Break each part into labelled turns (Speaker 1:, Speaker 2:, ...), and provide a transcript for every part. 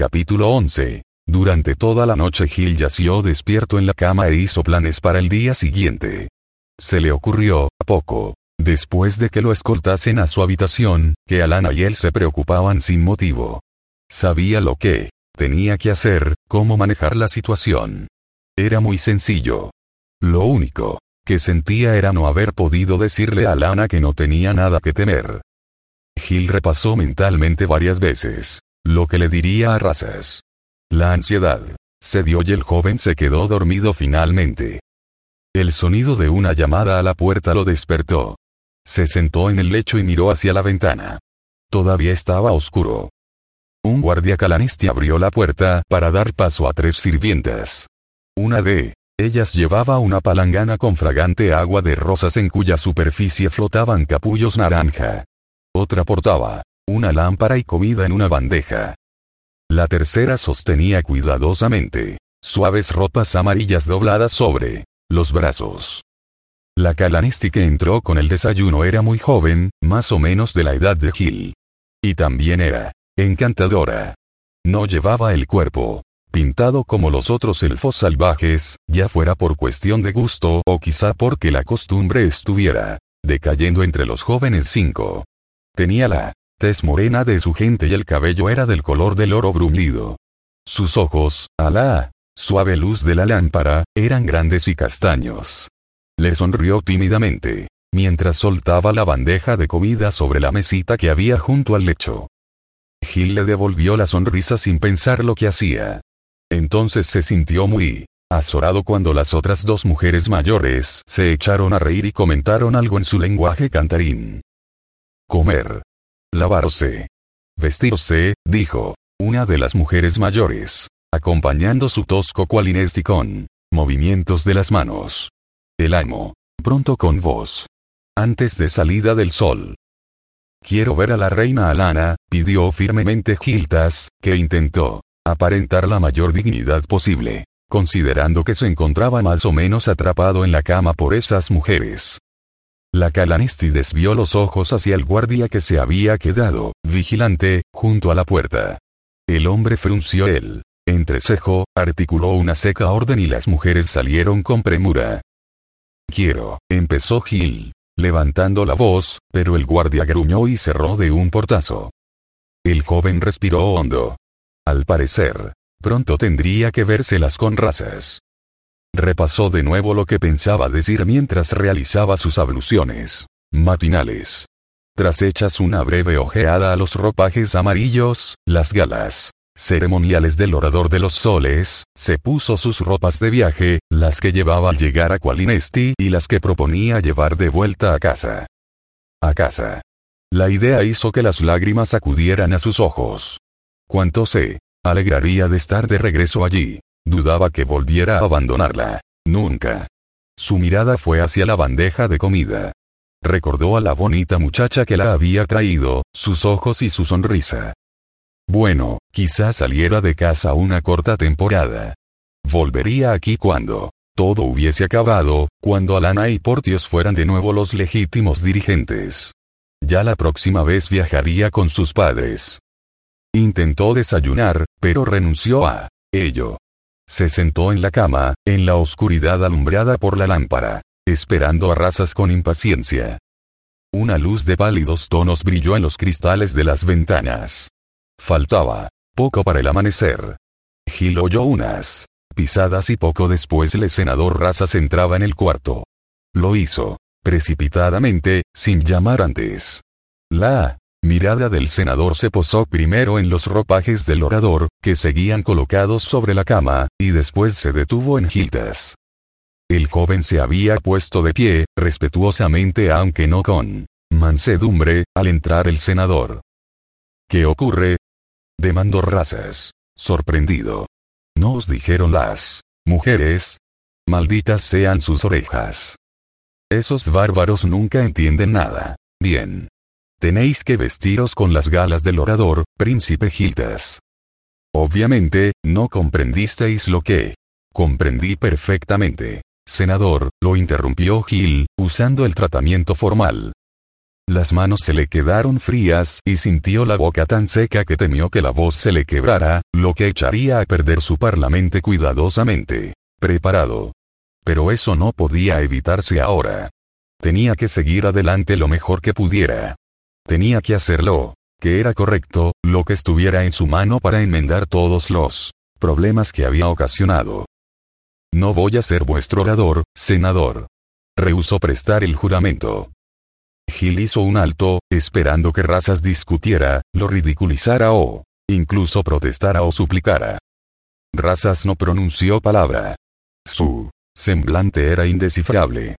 Speaker 1: Capítulo 11. Durante toda la noche Gil yació despierto en la cama e hizo planes para el día siguiente. Se le ocurrió, a poco, después de que lo escoltasen a su habitación, que Alana y él se preocupaban sin motivo. Sabía lo que tenía que hacer, cómo manejar la situación. Era muy sencillo. Lo único que sentía era no haber podido decirle a Alana que no tenía nada que temer. Gil repasó mentalmente varias veces lo que le diría a Razas. La ansiedad cedió y el joven se quedó dormido finalmente. El sonido de una llamada a la puerta lo despertó. Se sentó en el lecho y miró hacia la ventana. Todavía estaba oscuro. Un guardia calanesti abrió la puerta para dar paso a tres sirvientas. Una de ellas llevaba una palangana con fragante agua de rosas en cuya superficie flotaban capullos naranja. Otra portaba una lámpara y comida en una bandeja. La tercera sostenía cuidadosamente suaves ropas amarillas dobladas sobre los brazos. La Calanesti que entró con el desayuno era muy joven, más o menos de la edad de Gil. Y también era encantadora. No llevaba el cuerpo pintado como los otros elfos salvajes, ya fuera por cuestión de gusto o quizá porque la costumbre estuviera decayendo entre los jóvenes cinco. Tenía la tez morena de su gente y el cabello era del color del oro bruñido. Sus ojos, a la suave luz de la lámpara, eran grandes y castaños. Le sonrió tímidamente, mientras soltaba la bandeja de comida sobre la mesita que había junto al lecho. Gil le devolvió la sonrisa sin pensar lo que hacía. Entonces se sintió muy azorado cuando las otras dos mujeres mayores se echaron a reír y comentaron algo en su lenguaje cantarín. Comer, Lavarse. Vestirse, dijo. Una de las mujeres mayores. Acompañando su tosco cualinesti con movimientos de las manos. El amo. Pronto con voz. Antes de salida del sol. Quiero ver a la reina Alana, pidió firmemente Giltas, que intentó aparentar la mayor dignidad posible, considerando que se encontraba más o menos atrapado en la cama por esas mujeres. La Calanesti desvió los ojos hacia el guardia que se había quedado, vigilante, junto a la puerta. El hombre frunció el entrecejo, articuló una seca orden y las mujeres salieron con premura. Quiero, empezó Gil, levantando la voz, pero el guardia gruñó y cerró de un portazo. El joven respiró hondo. Al parecer, pronto tendría que vérselas con razas. Repasó de nuevo lo que pensaba decir mientras realizaba sus abluciones matinales. Tras hechas una breve ojeada a los ropajes amarillos, las galas ceremoniales del orador de los soles, se puso sus ropas de viaje, las que llevaba al llegar a Qualinesti y las que proponía llevar de vuelta a casa. A casa. La idea hizo que las lágrimas acudieran a sus ojos. Cuánto se alegraría de estar de regreso allí. Dudaba que volviera a abandonarla. Nunca. Su mirada fue hacia la bandeja de comida. Recordó a la bonita muchacha que la había traído, sus ojos y su sonrisa. Bueno, quizás saliera de casa una corta temporada. Volvería aquí cuando todo hubiese acabado, cuando Alana y Portios fueran de nuevo los legítimos dirigentes. Ya la próxima vez viajaría con sus padres. Intentó desayunar, pero renunció a ello. Se sentó en la cama, en la oscuridad alumbrada por la lámpara, esperando a razas con impaciencia. Una luz de pálidos tonos brilló en los cristales de las ventanas. Faltaba poco para el amanecer. Gil oyó unas pisadas y poco después el senador Razas entraba en el cuarto. Lo hizo, precipitadamente, sin llamar antes. La mirada del senador se posó primero en los ropajes del orador, que seguían colocados sobre la cama, y después se detuvo en Gildas. El joven se había puesto de pie, respetuosamente aunque no con mansedumbre, al entrar el senador. ¿Qué ocurre? demandó Razas. sorprendido. ¿No os dijeron las mujeres? Malditas sean sus orejas. Esos bárbaros nunca entienden nada. Bien. Tenéis que vestiros con las galas del orador, príncipe Gildas. Obviamente, no comprendisteis lo que. Comprendí perfectamente. Senador, lo interrumpió Gil, usando el tratamiento formal. Las manos se le quedaron frías y sintió la boca tan seca que temió que la voz se le quebrara, lo que echaría a perder su parlamento cuidadosamente preparado. Pero eso no podía evitarse ahora. Tenía que seguir adelante lo mejor que pudiera. Tenía que hacerlo, que era correcto, lo que estuviera en su mano para enmendar todos los problemas que había ocasionado. No voy a ser vuestro orador, senador. Rehusó prestar el juramento. Gil hizo un alto, esperando que Razas discutiera, lo ridiculizara o, incluso protestara o suplicara. Razas no pronunció palabra. Su semblante era indescifrable.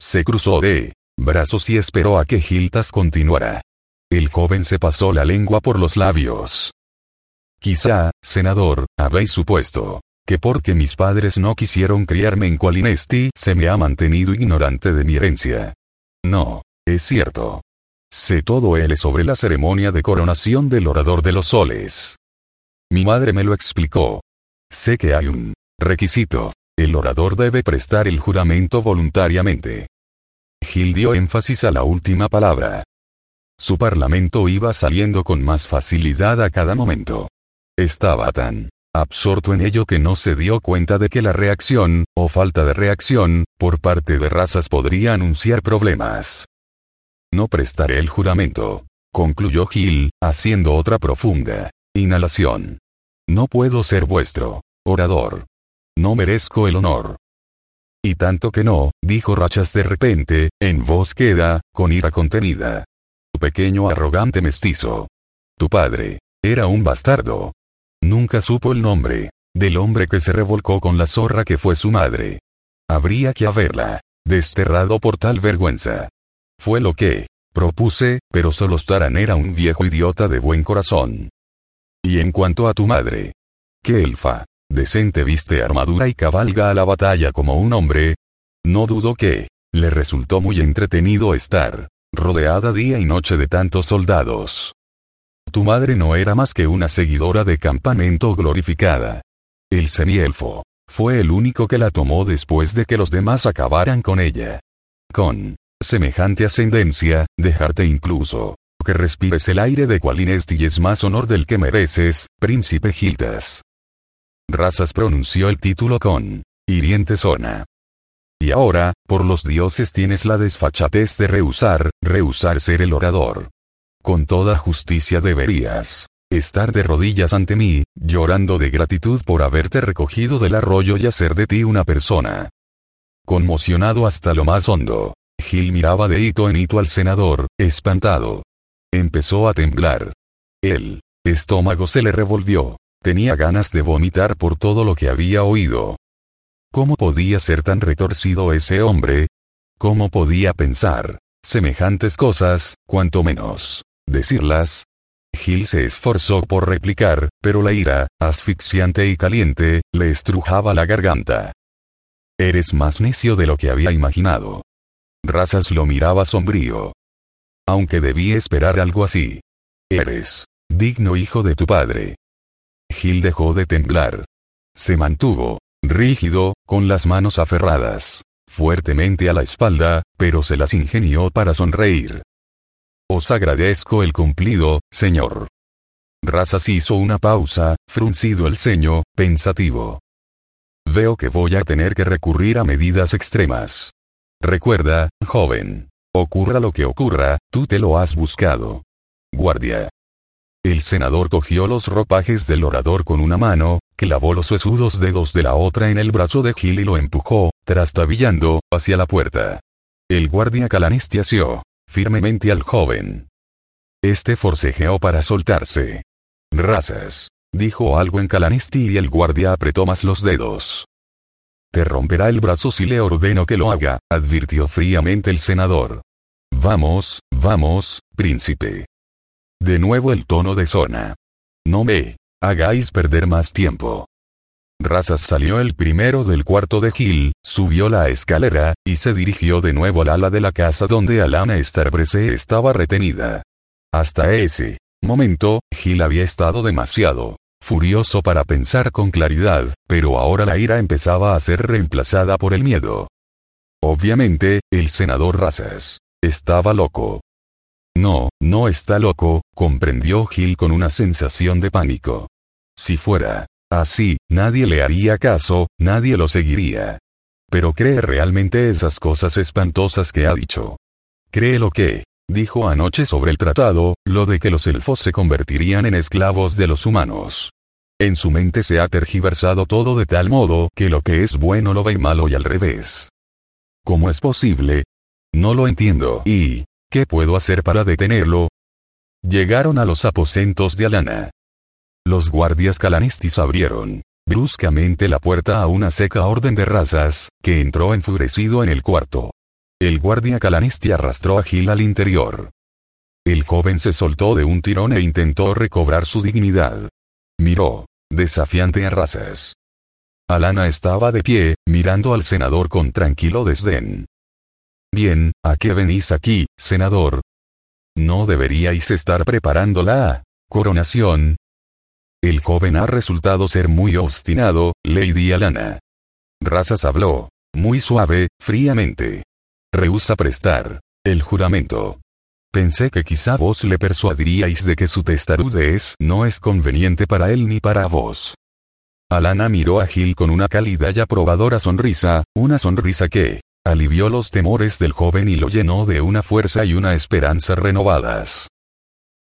Speaker 1: Se cruzó de brazos y esperó a que Giltas continuara. El joven se pasó la lengua por los labios. Quizá, senador, habéis supuesto que porque mis padres no quisieron criarme en Qualinesti se me ha mantenido ignorante de mi herencia. No, es cierto. Sé todo él sobre la ceremonia de coronación del orador de los soles. Mi madre me lo explicó. Sé que hay un requisito. El orador debe prestar el juramento voluntariamente. Gil dio énfasis a la última palabra. Su parlamento iba saliendo con más facilidad a cada momento. Estaba tan absorto en ello que no se dio cuenta de que la reacción, o falta de reacción, por parte de razas podría anunciar problemas. No prestaré el juramento. Concluyó Gil, haciendo otra profunda inhalación. No puedo ser vuestro orador. No merezco el honor. Y tanto que no, dijo Rachas de repente, en voz queda, con ira contenida. Tu pequeño arrogante mestizo. Tu padre. Era un bastardo. Nunca supo el nombre. Del hombre que se revolcó con la zorra que fue su madre. Habría que haberla. Desterrado por tal vergüenza. Fue lo que propuse, pero solo Staran era un viejo idiota de buen corazón. Y en cuanto a tu madre. ¿Qué elfa? Decente viste armadura y cabalga a la batalla como un hombre. No dudo que le resultó muy entretenido estar rodeada día y noche de tantos soldados. Tu madre no era más que una seguidora de campamento glorificada. El semielfo fue el único que la tomó después de que los demás acabaran con ella. Con semejante ascendencia, dejarte incluso que respires el aire de Qualinesti es más honor del que mereces, príncipe Gildas. Razas pronunció el título con hiriente zona. Y ahora, por los dioses tienes la desfachatez de rehusar, rehusar ser el orador. Con toda justicia deberías estar de rodillas ante mí, llorando de gratitud por haberte recogido del arroyo y hacer de ti una persona. Conmocionado hasta lo más hondo, Gil miraba de hito en hito al senador, espantado. Empezó a temblar. El estómago se le revolvió. Tenía ganas de vomitar por todo lo que había oído. ¿Cómo podía ser tan retorcido ese hombre? ¿Cómo podía pensar semejantes cosas, cuanto menos decirlas? Gil se esforzó por replicar, pero la ira, asfixiante y caliente, le estrujaba la garganta. Eres más necio de lo que había imaginado. Razas lo miraba sombrío. Aunque debí esperar algo así. Eres digno hijo de tu padre. Gil dejó de temblar. Se mantuvo, rígido, con las manos aferradas, fuertemente a la espalda, pero se las ingenió para sonreír. Os agradezco el cumplido, señor. Razas hizo una pausa, fruncido el ceño, pensativo. Veo que voy a tener que recurrir a medidas extremas. Recuerda, joven. Ocurra lo que ocurra, tú te lo has buscado. Guardia. El senador cogió los ropajes del orador con una mano, clavó los huesudos dedos de la otra en el brazo de Gil y lo empujó, trastabillando, hacia la puerta. El guardia calanestiació firmemente al joven. Este forcejeó para soltarse. Razas. Dijo algo en calanesti y el guardia apretó más los dedos. Te romperá el brazo si le ordeno que lo haga, advirtió fríamente el senador. Vamos, vamos, príncipe. De nuevo el tono de zona. No me hagáis perder más tiempo. Razas salió el primero del cuarto de Gil, subió la escalera, y se dirigió de nuevo al ala de la casa donde Alana Starbrese estaba retenida. Hasta ese momento, Gil había estado demasiado furioso para pensar con claridad, pero ahora la ira empezaba a ser reemplazada por el miedo. Obviamente, el senador Razas estaba loco. No, no está loco, comprendió Gil con una sensación de pánico. Si fuera así, nadie le haría caso, nadie lo seguiría. Pero cree realmente esas cosas espantosas que ha dicho. Cree lo que dijo anoche sobre el tratado, lo de que los elfos se convertirían en esclavos de los humanos. En su mente se ha tergiversado todo de tal modo que lo que es bueno lo ve malo y al revés. ¿Cómo es posible? No lo entiendo. ¿Y qué puedo hacer para detenerlo? Llegaron a los aposentos de Alana. Los guardias calanistis abrieron bruscamente la puerta a una seca orden de razas, que entró enfurecido en el cuarto. El guardia calanisti arrastró a Gil al interior. El joven se soltó de un tirón e intentó recobrar su dignidad. Miró, desafiante a razas. Alana estaba de pie, mirando al senador con tranquilo desdén. Bien, ¿a qué venís aquí, senador? ¿No deberíais estar preparando la coronación? El joven ha resultado ser muy obstinado, Lady Alana. Razas habló, muy suave, fríamente. Rehúsa prestar el juramento. Pensé que quizá vos le persuadiríais de que su testarudez no es conveniente para él ni para vos. Alana miró a Gil con una cálida y aprobadora sonrisa, una sonrisa que alivió los temores del joven y lo llenó de una fuerza y una esperanza renovadas.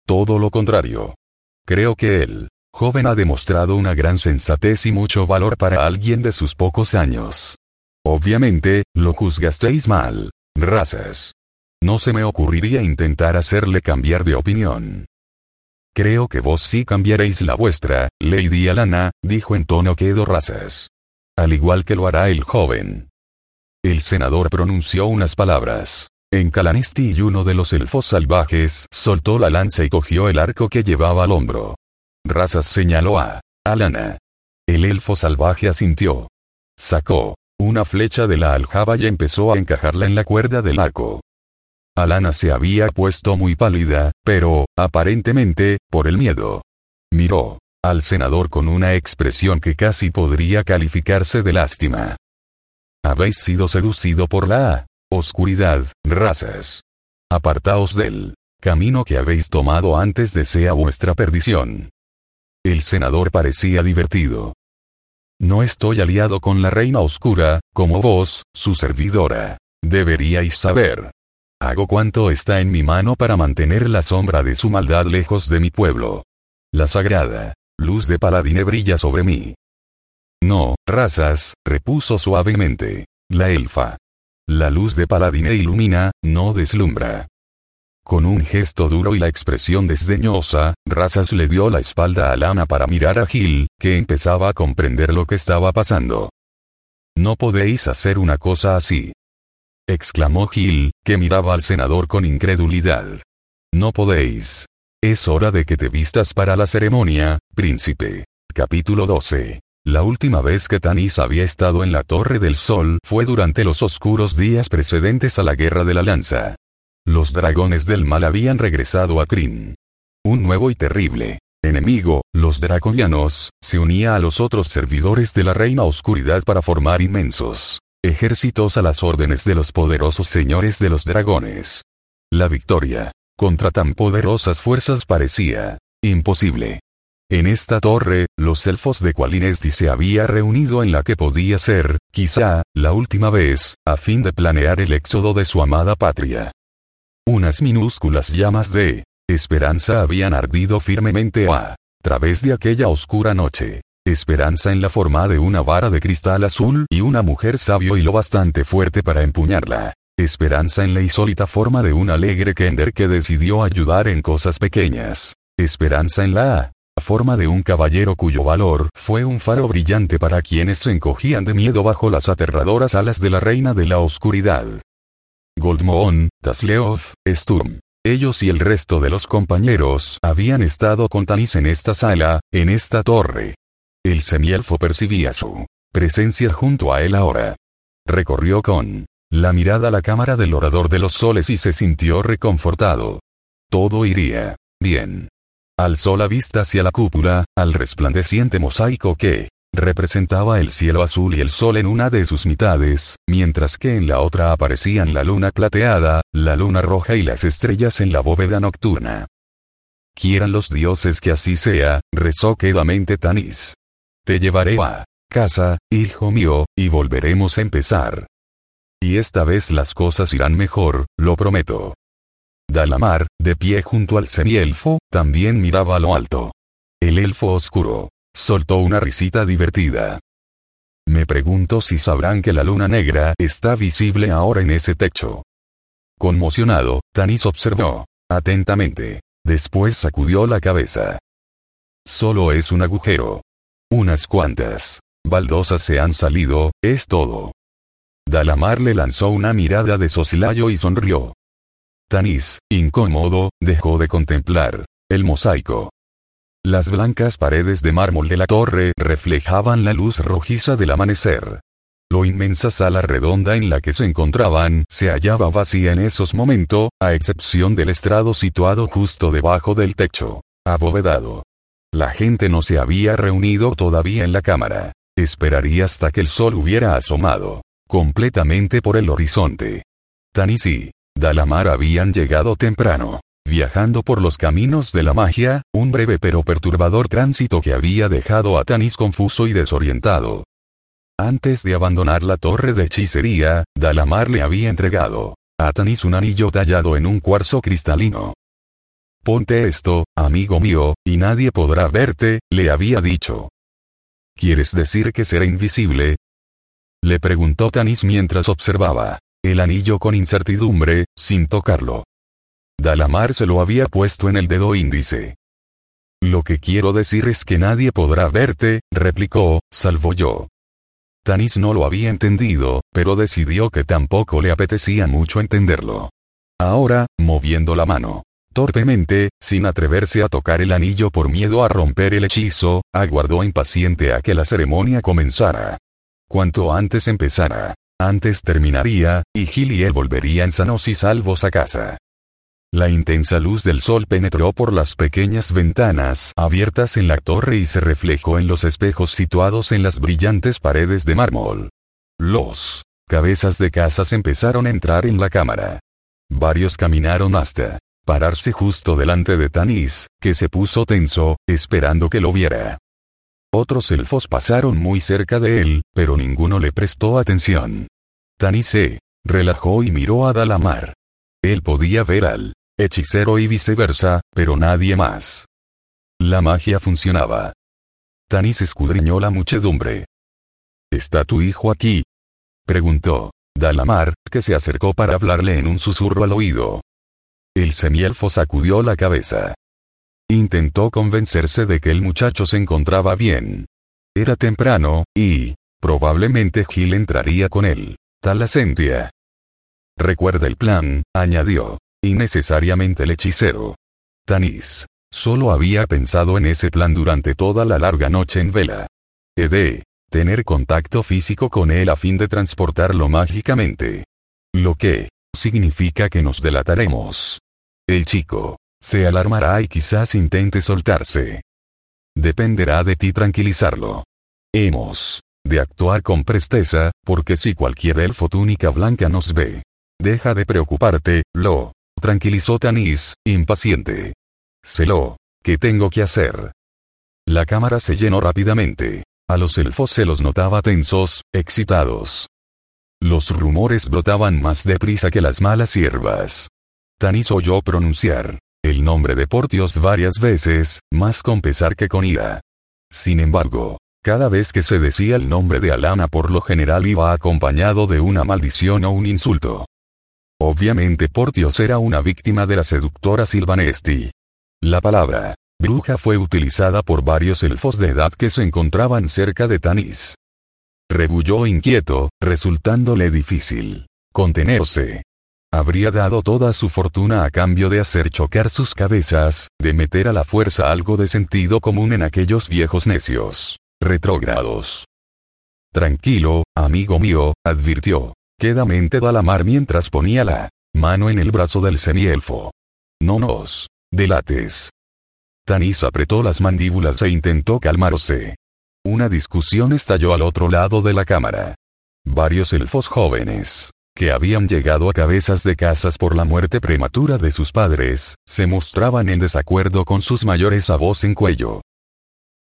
Speaker 1: Todo lo contrario. Creo que el joven ha demostrado una gran sensatez y mucho valor para alguien de sus pocos años. Obviamente, lo juzgasteis mal. Razas. No se me ocurriría intentar hacerle cambiar de opinión. Creo que vos sí cambiaréis la vuestra, Lady Alana, dijo en tono quedo razas. Al igual que lo hará el joven. El senador pronunció unas palabras. En Calanisti y uno de los elfos salvajes soltó la lanza y cogió el arco que llevaba al hombro. Razas señaló a Alana. El elfo salvaje asintió. Sacó una flecha de la aljaba y empezó a encajarla en la cuerda del arco. Alana se había puesto muy pálida, pero, aparentemente, por el miedo. Miró al senador con una expresión que casi podría calificarse de lástima. Habéis sido seducido por la oscuridad, razas. Apartaos del camino que habéis tomado antes de sea vuestra perdición. El senador parecía divertido. No estoy aliado con la reina oscura, como vos, su servidora. Deberíais saber. Hago cuanto está en mi mano para mantener la sombra de su maldad lejos de mi pueblo. La sagrada luz de Paladine brilla sobre mí. No, razas, repuso suavemente. La elfa. La luz de Paladine ilumina, no deslumbra. Con un gesto duro y la expresión desdeñosa, Razas le dio la espalda a Lana para mirar a Gil, que empezaba a comprender lo que estaba pasando. No podéis hacer una cosa así. exclamó Gil, que miraba al senador con incredulidad. No podéis. Es hora de que te vistas para la ceremonia, príncipe. Capítulo 12. La última vez que Tanis había estado en la Torre del Sol fue durante los oscuros días precedentes a la Guerra de la Lanza. Los dragones del mal habían regresado a Kryn. Un nuevo y terrible enemigo, los draconianos, se unía a los otros servidores de la Reina Oscuridad para formar inmensos ejércitos a las órdenes de los poderosos señores de los dragones. La victoria contra tan poderosas fuerzas parecía imposible. En esta torre, los elfos de Qualinesti se había reunido en la que podía ser, quizá, la última vez, a fin de planear el éxodo de su amada patria. Unas minúsculas llamas de esperanza habían ardido firmemente a través de aquella oscura noche. Esperanza en la forma de una vara de cristal azul y una mujer sabio y lo bastante fuerte para empuñarla. Esperanza en la insólita forma de un alegre Kender que decidió ayudar en cosas pequeñas. Esperanza en la forma de un caballero cuyo valor fue un faro brillante para quienes se encogían de miedo bajo las aterradoras alas de la reina de la oscuridad. Goldmoon, Tasleov, Sturm. ellos y el resto de los compañeros habían estado con Tanis en esta sala, en esta torre. El semielfo percibía su presencia junto a él ahora. Recorrió con la mirada la cámara del orador de los soles y se sintió reconfortado. Todo iría bien. Alzó la vista hacia la cúpula, al resplandeciente mosaico que representaba el cielo azul y el sol en una de sus mitades, mientras que en la otra aparecían la luna plateada, la luna roja y las estrellas en la bóveda nocturna. Quieran los dioses que así sea, rezó quedamente Tanis. Te llevaré a casa, hijo mío, y volveremos a empezar. Y esta vez las cosas irán mejor, lo prometo. Dalamar, de pie junto al semielfo, también miraba a lo alto. El elfo oscuro. Soltó una risita divertida. Me pregunto si sabrán que la luna negra está visible ahora en ese techo. Conmocionado, Tanis observó. Atentamente. Después sacudió la cabeza. Solo es un agujero. Unas cuantas. Baldosas se han salido, es todo. Dalamar le lanzó una mirada de soslayo y sonrió. Tanis, incómodo, dejó de contemplar el mosaico. Las blancas paredes de mármol de la torre reflejaban la luz rojiza del amanecer. Lo inmensa sala redonda en la que se encontraban se hallaba vacía en esos momentos, a excepción del estrado situado justo debajo del techo, abovedado. La gente no se había reunido todavía en la cámara. Esperaría hasta que el sol hubiera asomado completamente por el horizonte. Tanis y Dalamar habían llegado temprano. Viajando por los caminos de la magia, un breve pero perturbador tránsito que había dejado a Tanis confuso y desorientado. Antes de abandonar la torre de hechicería, Dalamar le había entregado a Tanis un anillo tallado en un cuarzo cristalino. Ponte esto, amigo mío, y nadie podrá verte, le había dicho. ¿Quieres decir que será invisible? Le preguntó Tanis mientras observaba el anillo con incertidumbre, sin tocarlo. Dalamar se lo había puesto en el dedo índice. Lo que quiero decir es que nadie podrá verte, replicó, salvo yo. Tanis no lo había entendido, pero decidió que tampoco le apetecía mucho entenderlo. Ahora, moviendo la mano. Torpemente, sin atreverse a tocar el anillo por miedo a romper el hechizo, aguardó impaciente a que la ceremonia comenzara. Cuanto antes empezara, antes terminaría, y Gil y él volverían sanos y salvos a casa. La intensa luz del sol penetró por las pequeñas ventanas abiertas en la torre y se reflejó en los espejos situados en las brillantes paredes de mármol. Los cabezas de casas empezaron a entrar en la cámara. Varios caminaron hasta pararse justo delante de Tanis, que se puso tenso, esperando que lo viera. Otros elfos pasaron muy cerca de él, pero ninguno le prestó atención. Tanis se relajó y miró a Dalamar. Él podía ver al hechicero y viceversa, pero nadie más. La magia funcionaba. Tanis escudriñó la muchedumbre. ¿Está tu hijo aquí? preguntó. Dalamar, que se acercó para hablarle en un susurro al oído. El semielfo sacudió la cabeza. Intentó convencerse de que el muchacho se encontraba bien. Era temprano, y, probablemente Gil entraría con él. Tal asentia. Recuerda el plan, añadió innecesariamente el hechicero. Tanis. Solo había pensado en ese plan durante toda la larga noche en vela. He tener contacto físico con él a fin de transportarlo mágicamente. Lo que significa que nos delataremos. El chico se alarmará y quizás intente soltarse. Dependerá de ti tranquilizarlo. Hemos de actuar con presteza, porque si cualquier elfo túnica blanca nos ve, deja de preocuparte, lo tranquilizó Tanis, impaciente. Sé lo que tengo que hacer. La cámara se llenó rápidamente. A los elfos se los notaba tensos, excitados. Los rumores brotaban más deprisa que las malas hierbas. Tanis oyó pronunciar el nombre de Portios varias veces, más con pesar que con ira. Sin embargo, cada vez que se decía el nombre de Alana por lo general iba acompañado de una maldición o un insulto. Obviamente Portios era una víctima de la seductora Silvanesti. La palabra bruja fue utilizada por varios elfos de edad que se encontraban cerca de Tanis. Rebulló inquieto, resultándole difícil contenerse. Habría dado toda su fortuna a cambio de hacer chocar sus cabezas, de meter a la fuerza algo de sentido común en aquellos viejos necios. Retrógrados. Tranquilo, amigo mío, advirtió. Quedamente Dalamar mientras ponía la mano en el brazo del semielfo. No nos delates. Tanis apretó las mandíbulas e intentó calmarse. Una discusión estalló al otro lado de la cámara. Varios elfos jóvenes, que habían llegado a cabezas de casas por la muerte prematura de sus padres, se mostraban en desacuerdo con sus mayores a voz en cuello.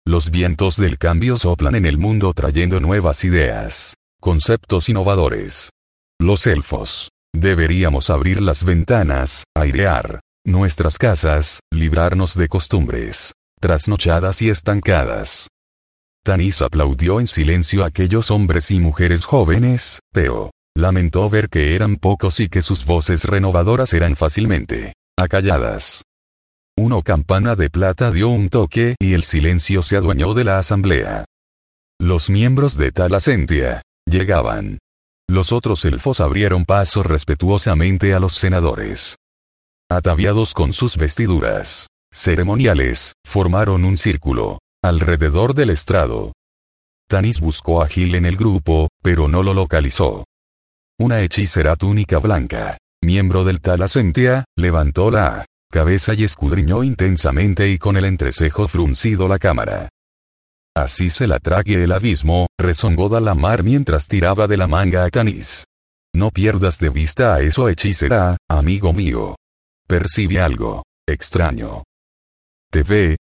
Speaker 1: Los vientos del cambio soplan en el mundo trayendo nuevas ideas, conceptos innovadores. Los elfos. Deberíamos abrir las ventanas, airear nuestras casas, librarnos de costumbres trasnochadas y estancadas. Tanis aplaudió en silencio a aquellos hombres y mujeres jóvenes, pero lamentó ver que eran pocos y que sus voces renovadoras eran fácilmente acalladas. Una campana de plata dio un toque y el silencio se adueñó de la asamblea. Los miembros de Talasentia llegaban. Los otros elfos abrieron paso respetuosamente a los senadores. Ataviados con sus vestiduras ceremoniales, formaron un círculo alrededor del estrado. Tanis buscó a Gil en el grupo, pero no lo localizó. Una hechicera túnica blanca, miembro del Talasentia, levantó la cabeza y escudriñó intensamente y con el entrecejo fruncido la cámara. Así se la trague el abismo, rezongó Dalamar mientras tiraba de la manga a Tanis. No pierdas de vista a eso hechicera, amigo mío. Percibe algo extraño. ¿Te ve?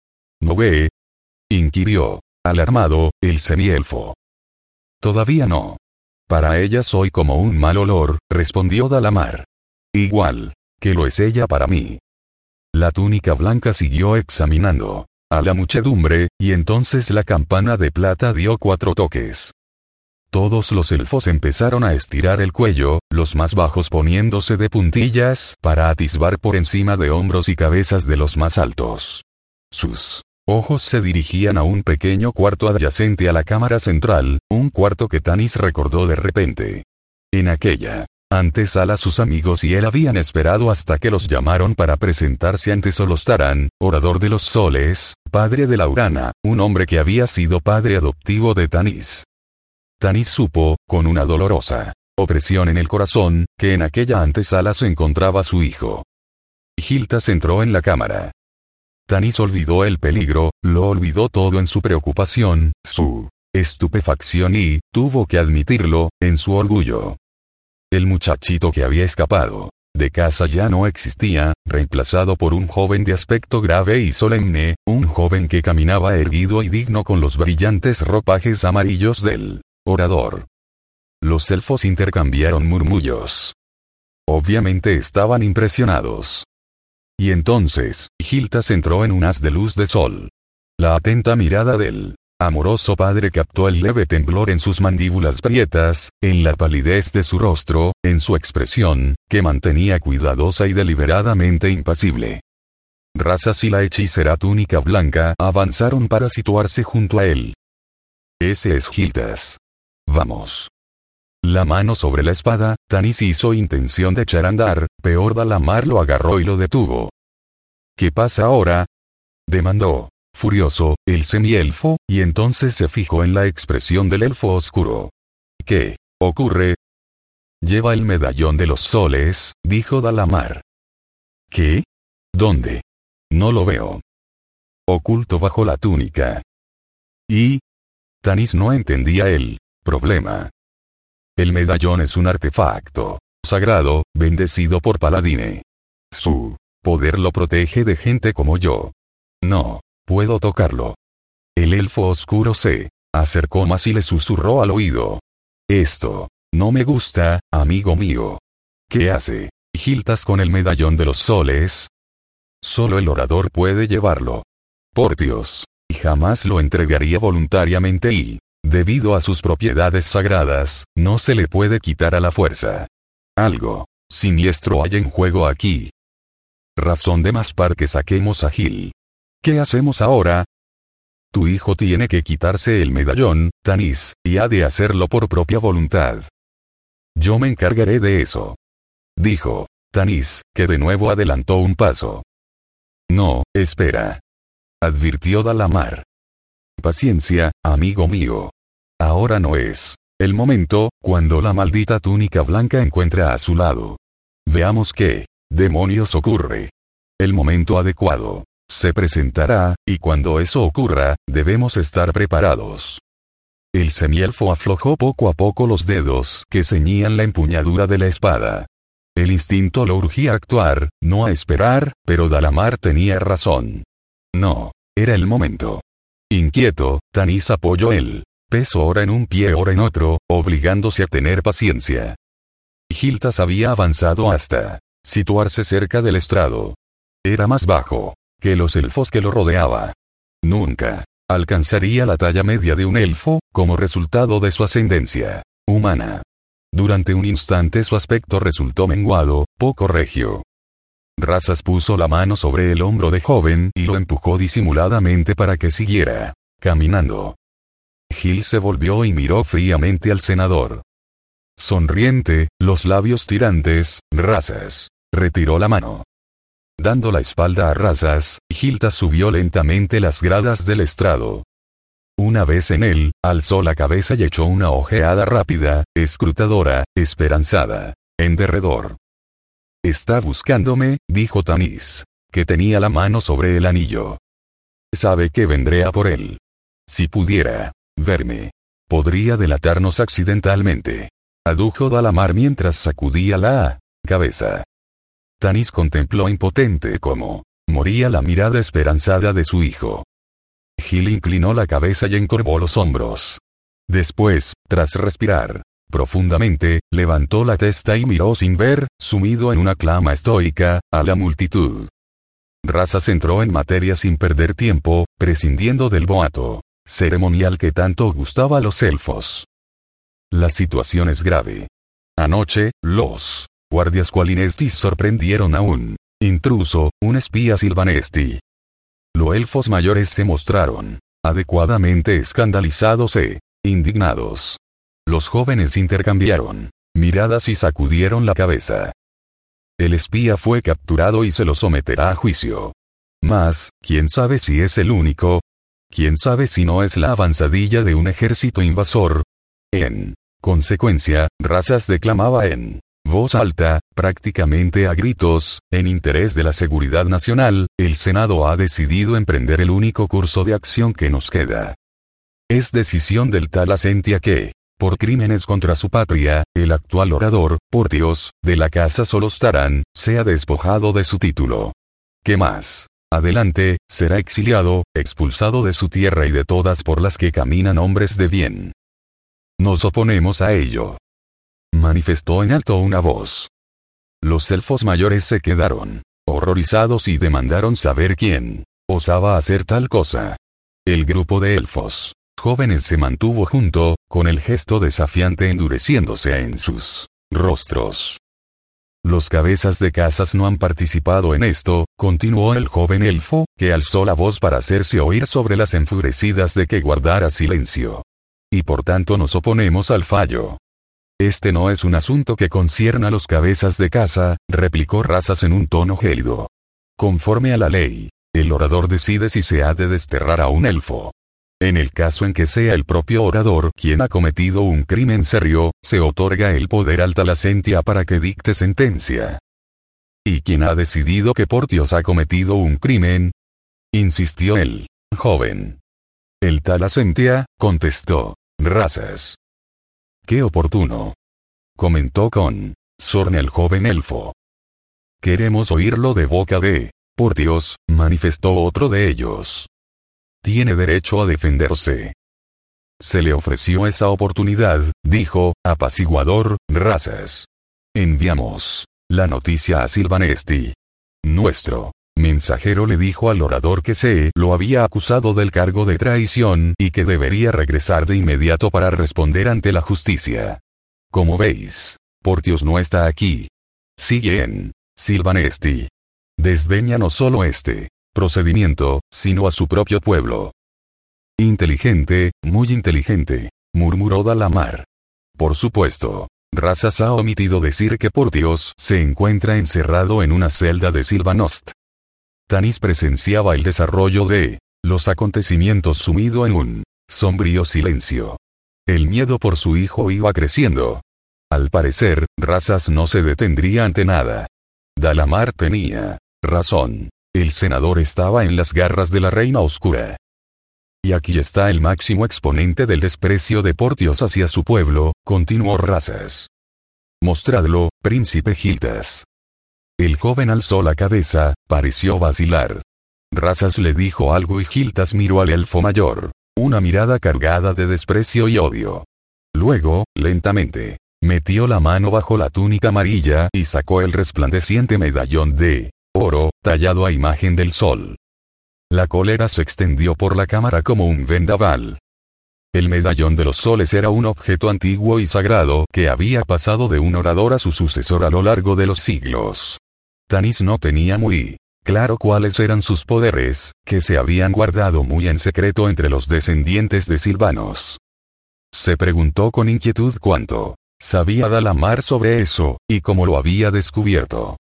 Speaker 1: ¿No ve? inquirió, alarmado, el semielfo. Todavía no. Para ella soy como un mal olor, respondió Dalamar. Igual, que lo es ella para mí. La túnica blanca siguió examinando a la muchedumbre, y entonces la campana de plata dio cuatro toques. Todos los elfos empezaron a estirar el cuello, los más bajos poniéndose de puntillas para atisbar por encima de hombros y cabezas de los más altos. Sus ojos se dirigían a un pequeño cuarto adyacente a la cámara central, un cuarto que Tanis recordó de repente. En aquella antesala sus amigos y él habían esperado hasta que los llamaron para presentarse ante Solostaran, orador de los soles, padre de Laurana, un hombre que había sido padre adoptivo de Tanis. Tanis supo, con una dolorosa opresión en el corazón, que en aquella antesala se encontraba su hijo. Giltas entró en la cámara. Tanis olvidó el peligro, lo olvidó todo en su preocupación, su estupefacción y, tuvo que admitirlo, en su orgullo. El muchachito que había escapado de casa ya no existía, reemplazado por un joven de aspecto grave y solemne, un joven que caminaba erguido y digno con los brillantes ropajes amarillos del orador. Los elfos intercambiaron murmullos. Obviamente estaban impresionados. Y entonces, Giltas entró en un haz de luz de sol. La atenta mirada del amoroso padre captó el leve temblor en sus mandíbulas prietas, en la palidez de su rostro, en su expresión, que mantenía cuidadosa y deliberadamente impasible. Razas y la hechicera túnica blanca avanzaron para situarse junto a él. Ese es Giltas. Vamos. La mano sobre la espada, Tanis hizo intención de echar andar, peor Dalamar lo agarró y lo detuvo. ¿Qué pasa ahora? demandó, furioso, el semielfo, y entonces se fijó en la expresión del elfo oscuro. ¿Qué ocurre? Lleva el medallón de los soles, dijo Dalamar. ¿Qué? ¿Dónde? No lo veo. Oculto bajo la túnica. ¿Y? Tanis no entendía el problema. El medallón es un artefacto sagrado, bendecido por Paladine. Su poder lo protege de gente como yo. No, puedo tocarlo. El elfo oscuro se acercó más y le susurró al oído. Esto, no me gusta, amigo mío. ¿Qué hace? Giltas con el medallón de los soles. Solo el orador puede llevarlo. Por Dios, y jamás lo entregaría voluntariamente y, Debido a sus propiedades sagradas, no se le puede quitar a la fuerza. Algo siniestro hay en juego aquí. Razón de más para que saquemos a Gil. ¿Qué hacemos ahora? Tu hijo tiene que quitarse el medallón, Tanis, y ha de hacerlo por propia voluntad. Yo me encargaré de eso. Dijo, Tanis, que de nuevo adelantó un paso. No, espera. Advirtió Dalamar. Paciencia, amigo mío. Ahora no es. El momento, cuando la maldita túnica blanca encuentra a su lado. Veamos qué, demonios ocurre. El momento adecuado. Se presentará, y cuando eso ocurra, debemos estar preparados. El semielfo aflojó poco a poco los dedos que ceñían la empuñadura de la espada. El instinto lo urgía a actuar, no a esperar, pero Dalamar tenía razón. No, era el momento. Inquieto, Tanis apoyó el peso ora en un pie ora en otro, obligándose a tener paciencia. Giltas había avanzado hasta situarse cerca del estrado. Era más bajo que los elfos que lo rodeaba. Nunca alcanzaría la talla media de un elfo, como resultado de su ascendencia humana. Durante un instante su aspecto resultó menguado, poco regio. Razas puso la mano sobre el hombro de joven y lo empujó disimuladamente para que siguiera caminando. Gil se volvió y miró fríamente al senador. Sonriente, los labios tirantes, Razas. Retiró la mano. Dando la espalda a Razas, Gilta subió lentamente las gradas del estrado. Una vez en él, alzó la cabeza y echó una ojeada rápida, escrutadora, esperanzada. En derredor. Está buscándome, dijo Tanis. Que tenía la mano sobre el anillo. Sabe que vendré a por él. Si pudiera verme, podría delatarnos accidentalmente. Adujo Dalamar mientras sacudía la cabeza. Tanis contempló impotente cómo moría la mirada esperanzada de su hijo. Gil inclinó la cabeza y encorvó los hombros. Después, tras respirar profundamente, levantó la testa y miró sin ver, sumido en una clama estoica, a la multitud. Razas entró en materia sin perder tiempo, prescindiendo del boato ceremonial que tanto gustaba a los elfos. La situación es grave. Anoche, los guardias cualinestis sorprendieron a un intruso, un espía silvanesti. Los elfos mayores se mostraron adecuadamente escandalizados e indignados. Los jóvenes intercambiaron miradas y sacudieron la cabeza. El espía fue capturado y se lo someterá a juicio. Mas, quién sabe si es el único. Quién sabe si no es la avanzadilla de un ejército invasor. En consecuencia, Razas declamaba en voz alta, prácticamente a gritos, en interés de la seguridad nacional, el Senado ha decidido emprender el único curso de acción que nos queda. Es decisión del tal Asentia que, por crímenes contra su patria, el actual orador, por Dios, de la casa Solostarán, sea despojado de su título. ¿Qué más? Adelante, será exiliado, expulsado de su tierra y de todas por las que caminan hombres de bien. Nos oponemos a ello manifestó en alto una voz. Los elfos mayores se quedaron horrorizados y demandaron saber quién osaba hacer tal cosa. El grupo de elfos jóvenes se mantuvo junto, con el gesto desafiante endureciéndose en sus rostros. Los cabezas de casas no han participado en esto, continuó el joven elfo, que alzó la voz para hacerse oír sobre las enfurecidas de que guardara silencio. Y por tanto nos oponemos al fallo. Este no es un asunto que concierne a los cabezas de casa, replicó Razas en un tono gélido. Conforme a la ley, el orador decide si se ha de desterrar a un elfo. En el caso en que sea el propio orador quien ha cometido un crimen serio, se otorga el poder al talasentia para que dicte sentencia. ¿Y quién ha decidido que Portios ha cometido un crimen? insistió el joven. El talasentia, contestó. Razas. Qué oportuno. Comentó con sorne el joven elfo. Queremos oírlo de boca de... Por Dios, manifestó otro de ellos. Tiene derecho a defenderse. Se le ofreció esa oportunidad, dijo, apaciguador, razas. Enviamos la noticia a Silvanesti. Nuestro mensajero le dijo al orador que se lo había acusado del cargo de traición y que debería regresar de inmediato para responder ante la justicia. Como veis, Portios no está aquí. Sigue en Silvanesti. Desdeña no solo este procedimiento, sino a su propio pueblo. Inteligente, muy inteligente, murmuró Dalamar. Por supuesto. Razas ha omitido decir que Portios se encuentra encerrado en una celda de Silvanost. Tanis presenciaba el desarrollo de los acontecimientos sumido en un sombrío silencio. El miedo por su hijo iba creciendo. Al parecer, Razas no se detendría ante nada. Dalamar tenía razón. El senador estaba en las garras de la reina oscura. Y aquí está el máximo exponente del desprecio de Portios hacia su pueblo, continuó Razas. Mostradlo, príncipe Giltas. El joven alzó la cabeza, pareció vacilar. Razas le dijo algo y Giltas miró al elfo mayor. Una mirada cargada de desprecio y odio. Luego, lentamente, metió la mano bajo la túnica amarilla y sacó el resplandeciente medallón de oro, tallado a imagen del sol. La cólera se extendió por la cámara como un vendaval. El medallón de los soles era un objeto antiguo y sagrado que había pasado de un orador a su sucesor a lo largo de los siglos. Tanis no tenía muy claro cuáles eran sus poderes, que se habían guardado muy en secreto entre los descendientes de Silvanos. Se preguntó con inquietud cuánto sabía Dalamar sobre eso, y cómo lo había descubierto.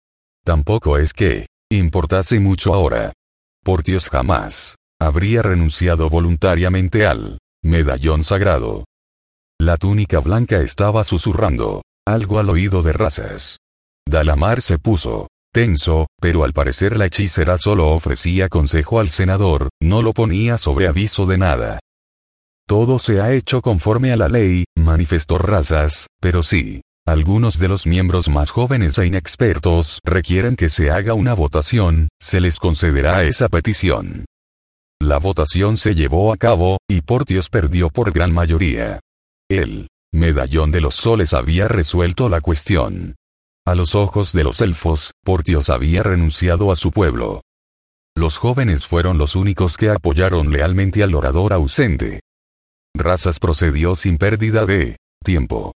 Speaker 1: Tampoco es que importase mucho ahora. Portios jamás habría renunciado voluntariamente al medallón sagrado. La túnica blanca estaba susurrando algo al oído de razas. Dalamar se puso tenso, pero al parecer la hechicera solo ofrecía consejo al senador, no lo ponía sobre aviso de nada. Todo se ha hecho conforme a la ley, manifestó Razas, pero sí. Algunos de los miembros más jóvenes e inexpertos requieren que se haga una votación, se les concederá esa petición. La votación se llevó a cabo, y Portios perdió por gran mayoría. El medallón de los soles había resuelto la cuestión. A los ojos de los elfos, Portios había renunciado a su pueblo. Los jóvenes fueron los únicos que apoyaron lealmente al orador ausente. Razas procedió sin pérdida de tiempo.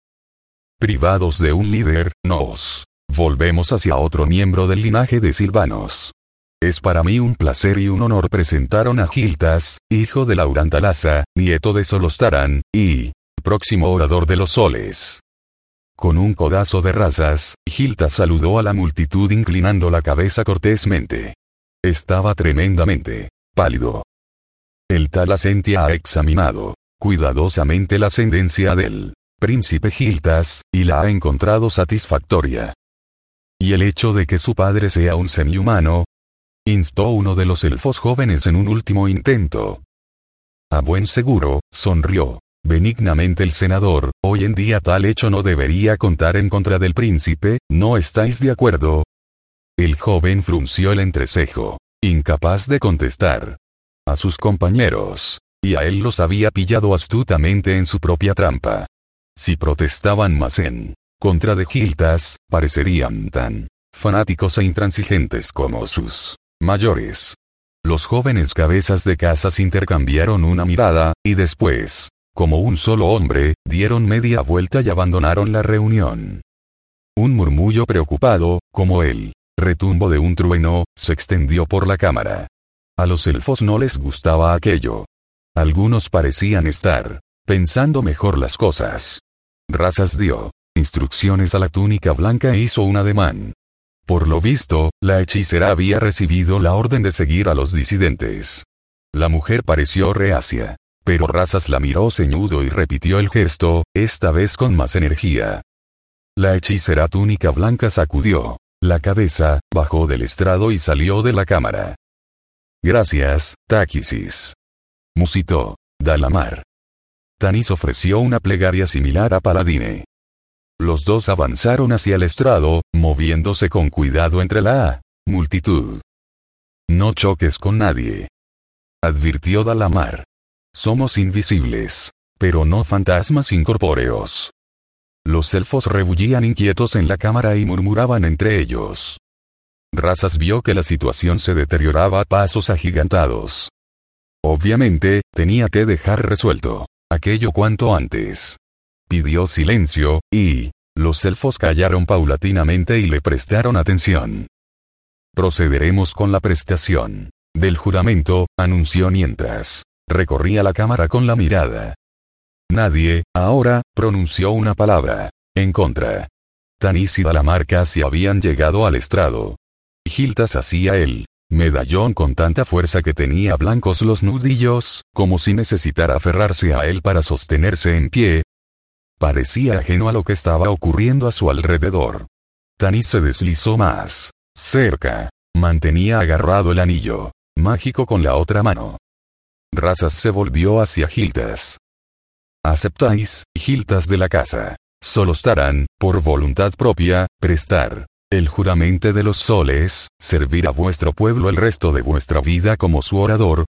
Speaker 1: Privados de un líder, nos volvemos hacia otro miembro del linaje de Silvanos. Es para mí un placer y un honor presentaron a Giltas, hijo de Laurantalasa, nieto de Solostaran, y próximo orador de los soles. Con un codazo de razas, Gilta saludó a la multitud inclinando la cabeza cortésmente. Estaba tremendamente pálido. El tal Asentia ha examinado cuidadosamente la ascendencia del príncipe Giltas, y la ha encontrado satisfactoria. Y el hecho de que su padre sea un semihumano, instó uno de los elfos jóvenes en un último intento. A buen seguro, sonrió. Benignamente el senador, hoy en día tal hecho no debería contar en contra del príncipe, ¿no estáis de acuerdo? El joven frunció el entrecejo, incapaz de contestar. A sus compañeros. Y a él los había pillado astutamente en su propia trampa. Si protestaban más en contra de Giltas, parecerían tan fanáticos e intransigentes como sus mayores. Los jóvenes cabezas de casas intercambiaron una mirada, y después, como un solo hombre, dieron media vuelta y abandonaron la reunión. Un murmullo preocupado, como el retumbo de un trueno, se extendió por la cámara. A los elfos no les gustaba aquello. Algunos parecían estar pensando mejor las cosas. Razas dio instrucciones a la túnica blanca e hizo un ademán. Por lo visto, la hechicera había recibido la orden de seguir a los disidentes. La mujer pareció reacia. Pero Razas la miró ceñudo y repitió el gesto, esta vez con más energía. La hechicera túnica blanca sacudió la cabeza, bajó del estrado y salió de la cámara. Gracias, Táquisis. Musitó. Dalamar. Tanis ofreció una plegaria similar a Paladine. Los dos avanzaron hacia el estrado, moviéndose con cuidado entre la multitud. No choques con nadie. Advirtió Dalamar. Somos invisibles. Pero no fantasmas incorpóreos. Los elfos rebullían inquietos en la cámara y murmuraban entre ellos. Razas vio que la situación se deterioraba a pasos agigantados. Obviamente, tenía que dejar resuelto aquello cuanto antes. Pidió silencio, y los elfos callaron paulatinamente y le prestaron atención. Procederemos con la prestación del juramento, anunció mientras Recorría la cámara con la mirada. Nadie, ahora, pronunció una palabra. En contra. Tanis y Dalamar casi habían llegado al estrado. Giltas hacía el medallón con tanta fuerza que tenía blancos los nudillos, como si necesitara aferrarse a él para sostenerse en pie. Parecía ajeno a lo que estaba ocurriendo a su alrededor. Tanis se deslizó más cerca. Mantenía agarrado el anillo mágico con la otra mano. Razas se volvió hacia Giltas. ¿Aceptáis, Giltas de la casa? Solo estarán, por voluntad propia, prestar el juramento de los soles, servir a vuestro pueblo el resto de vuestra vida como su orador.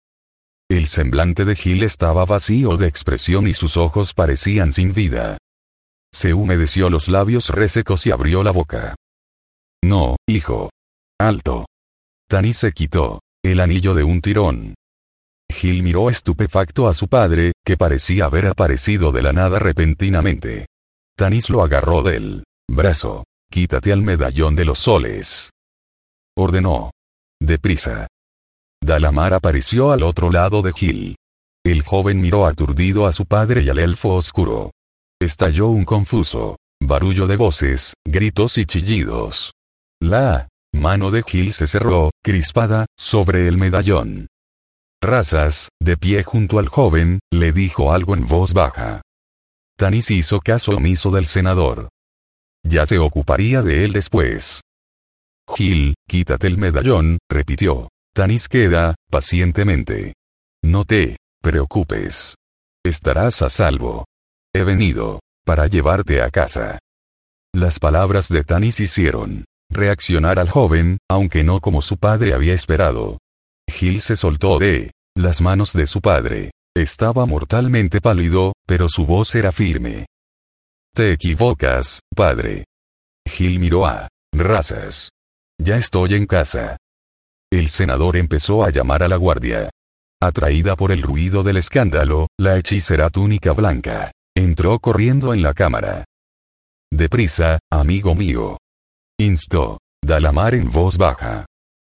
Speaker 1: El semblante de Gil estaba vacío de expresión y sus ojos parecían sin vida. Se humedeció los labios resecos y abrió la boca. No, hijo. Alto. Tani se quitó el anillo de un tirón. Gil miró estupefacto a su padre, que parecía haber aparecido de la nada repentinamente. Tanis lo agarró del brazo. Quítate al medallón de los soles. Ordenó. Deprisa. Dalamar apareció al otro lado de Gil. El joven miró aturdido a su padre y al elfo oscuro. Estalló un confuso barullo de voces, gritos y chillidos. La mano de Gil se cerró, crispada, sobre el medallón. Razas, de pie junto al joven, le dijo algo en voz baja. Tanis hizo caso omiso del senador. Ya se ocuparía de él después. Gil, quítate el medallón, repitió. Tanis queda, pacientemente. No te preocupes. Estarás a salvo. He venido para llevarte a casa. Las palabras de Tanis hicieron reaccionar al joven, aunque no como su padre había esperado. Gil se soltó de las manos de su padre. Estaba mortalmente pálido, pero su voz era firme. Te equivocas, padre. Gil miró a Razas. Ya estoy en casa. El senador empezó a llamar a la guardia. Atraída por el ruido del escándalo, la hechicera túnica blanca entró corriendo en la cámara. Deprisa, amigo mío. Instó. Dalamar en voz baja.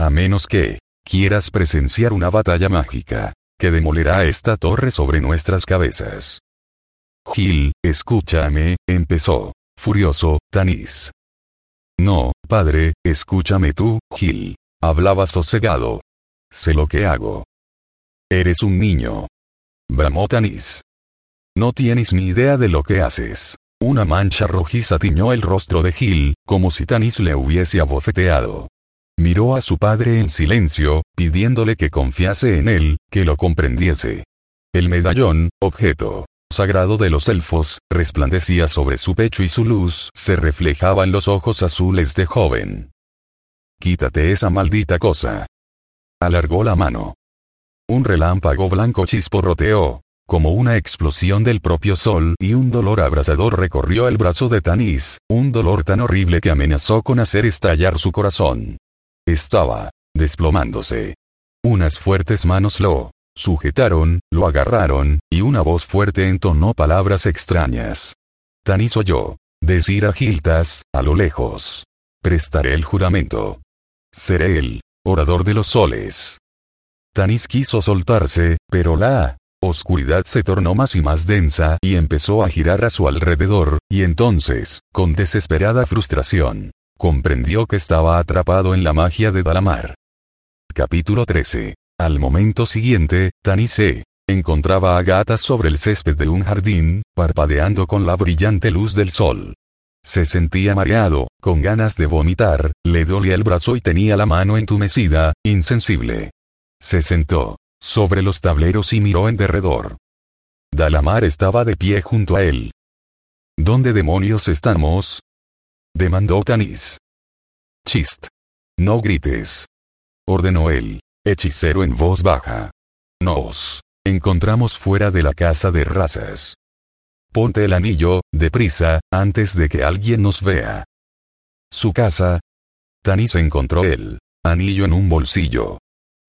Speaker 1: A menos que quieras presenciar una batalla mágica que demolerá esta torre sobre nuestras cabezas. Gil, escúchame, empezó. Furioso, Tanis. No, padre, escúchame tú, Gil. Hablaba sosegado. Sé lo que hago. Eres un niño. Bramó Tanis. No tienes ni idea de lo que haces. Una mancha rojiza tiñó el rostro de Gil, como si Tanis le hubiese abofeteado. Miró a su padre en silencio, pidiéndole que confiase en él, que lo comprendiese. El medallón, objeto sagrado de los elfos, resplandecía sobre su pecho y su luz se reflejaba en los ojos azules de joven. Quítate esa maldita cosa. Alargó la mano. Un relámpago blanco chisporroteó, como una explosión del propio sol y un dolor abrasador recorrió el brazo de Tanis, un dolor tan horrible que amenazó con hacer estallar su corazón. Estaba desplomándose. Unas fuertes manos lo Sujetaron, lo agarraron, y una voz fuerte entonó palabras extrañas. Tanis oyó decir a Giltas, a lo lejos. Prestaré el juramento. Seré el orador de los soles. Tanis quiso soltarse, pero la oscuridad se tornó más y más densa y empezó a girar a su alrededor, y entonces, con desesperada frustración, comprendió que estaba atrapado en la magia de Dalamar. Capítulo 13. Al momento siguiente, se encontraba a gatas sobre el césped de un jardín, parpadeando con la brillante luz del sol. Se sentía mareado, con ganas de vomitar, le dolía el brazo y tenía la mano entumecida, insensible. Se sentó sobre los tableros y miró en derredor. Dalamar estaba de pie junto a él. ¿Dónde demonios estamos? demandó Tanis. Chist. No grites. Ordenó él. Hechicero en voz baja. Nos encontramos fuera de la casa de razas. Ponte el anillo, deprisa, antes de que alguien nos vea. Su casa. Tanis encontró el anillo en un bolsillo.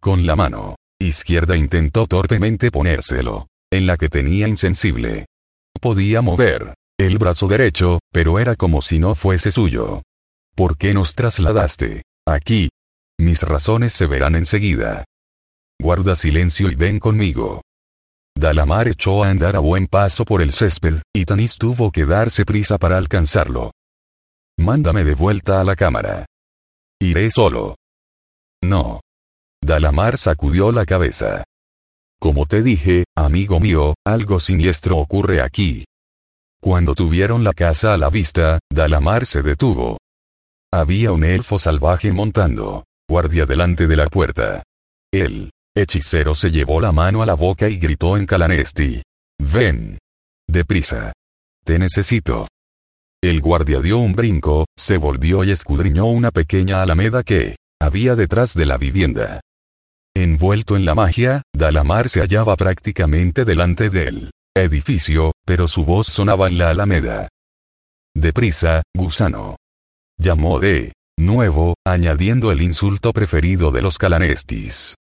Speaker 1: Con la mano izquierda intentó torpemente ponérselo, en la que tenía insensible. Podía mover el brazo derecho, pero era como si no fuese suyo. ¿Por qué nos trasladaste aquí? Mis razones se verán enseguida. Guarda silencio y ven conmigo. Dalamar echó a andar a buen paso por el césped, y Tanis tuvo que darse prisa para alcanzarlo. Mándame de vuelta a la cámara. Iré solo. No. Dalamar sacudió la cabeza. Como te dije, amigo mío, algo siniestro ocurre aquí. Cuando tuvieron la casa a la vista, Dalamar se detuvo. Había un elfo salvaje montando, guardia delante de la puerta. El hechicero se llevó la mano a la boca y gritó en Calanesti. Ven. Deprisa. Te necesito. El guardia dio un brinco, se volvió y escudriñó una pequeña alameda que había detrás de la vivienda. Envuelto en la magia, Dalamar se hallaba prácticamente delante del edificio, pero su voz sonaba en la alameda. Deprisa, gusano. Llamó de nuevo, añadiendo el insulto preferido de los calanestis.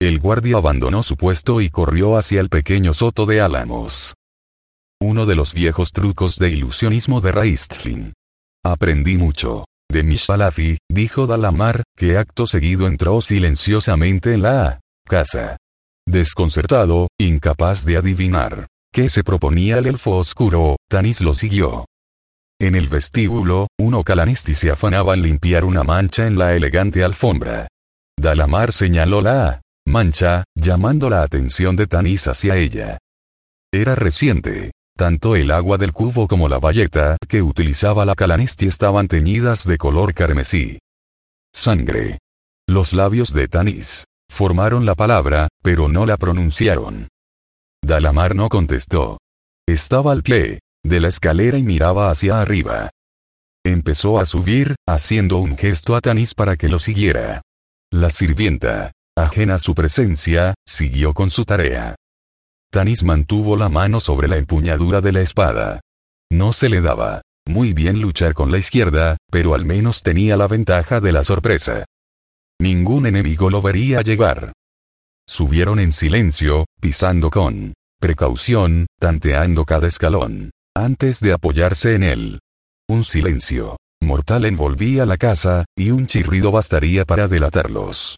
Speaker 1: El guardia abandonó su puesto y corrió hacia el pequeño soto de álamos. Uno de los viejos trucos de ilusionismo de Raistlin. Aprendí mucho. De Mishalafi, dijo Dalamar, que acto seguido entró silenciosamente en la casa. Desconcertado, incapaz de adivinar qué se proponía el elfo oscuro, Tanis lo siguió. En el vestíbulo, uno calanesti se afanaba en limpiar una mancha en la elegante alfombra. Dalamar señaló la mancha, llamando la atención de Tanis hacia ella. Era reciente. Tanto el agua del cubo como la bayeta que utilizaba la calanesti estaban teñidas de color carmesí. Sangre. Los labios de Tanis formaron la palabra, pero no la pronunciaron. Dalamar no contestó. Estaba al pie de la escalera y miraba hacia arriba. Empezó a subir, haciendo un gesto a Tanis para que lo siguiera. La sirvienta, ajena a su presencia, siguió con su tarea. Tanis mantuvo la mano sobre la empuñadura de la espada. No se le daba muy bien luchar con la izquierda, pero al menos tenía la ventaja de la sorpresa. Ningún enemigo lo vería llegar. Subieron en silencio, pisando con precaución, tanteando cada escalón, antes de apoyarse en él. Un silencio mortal envolvía la casa, y un chirrido bastaría para delatarlos.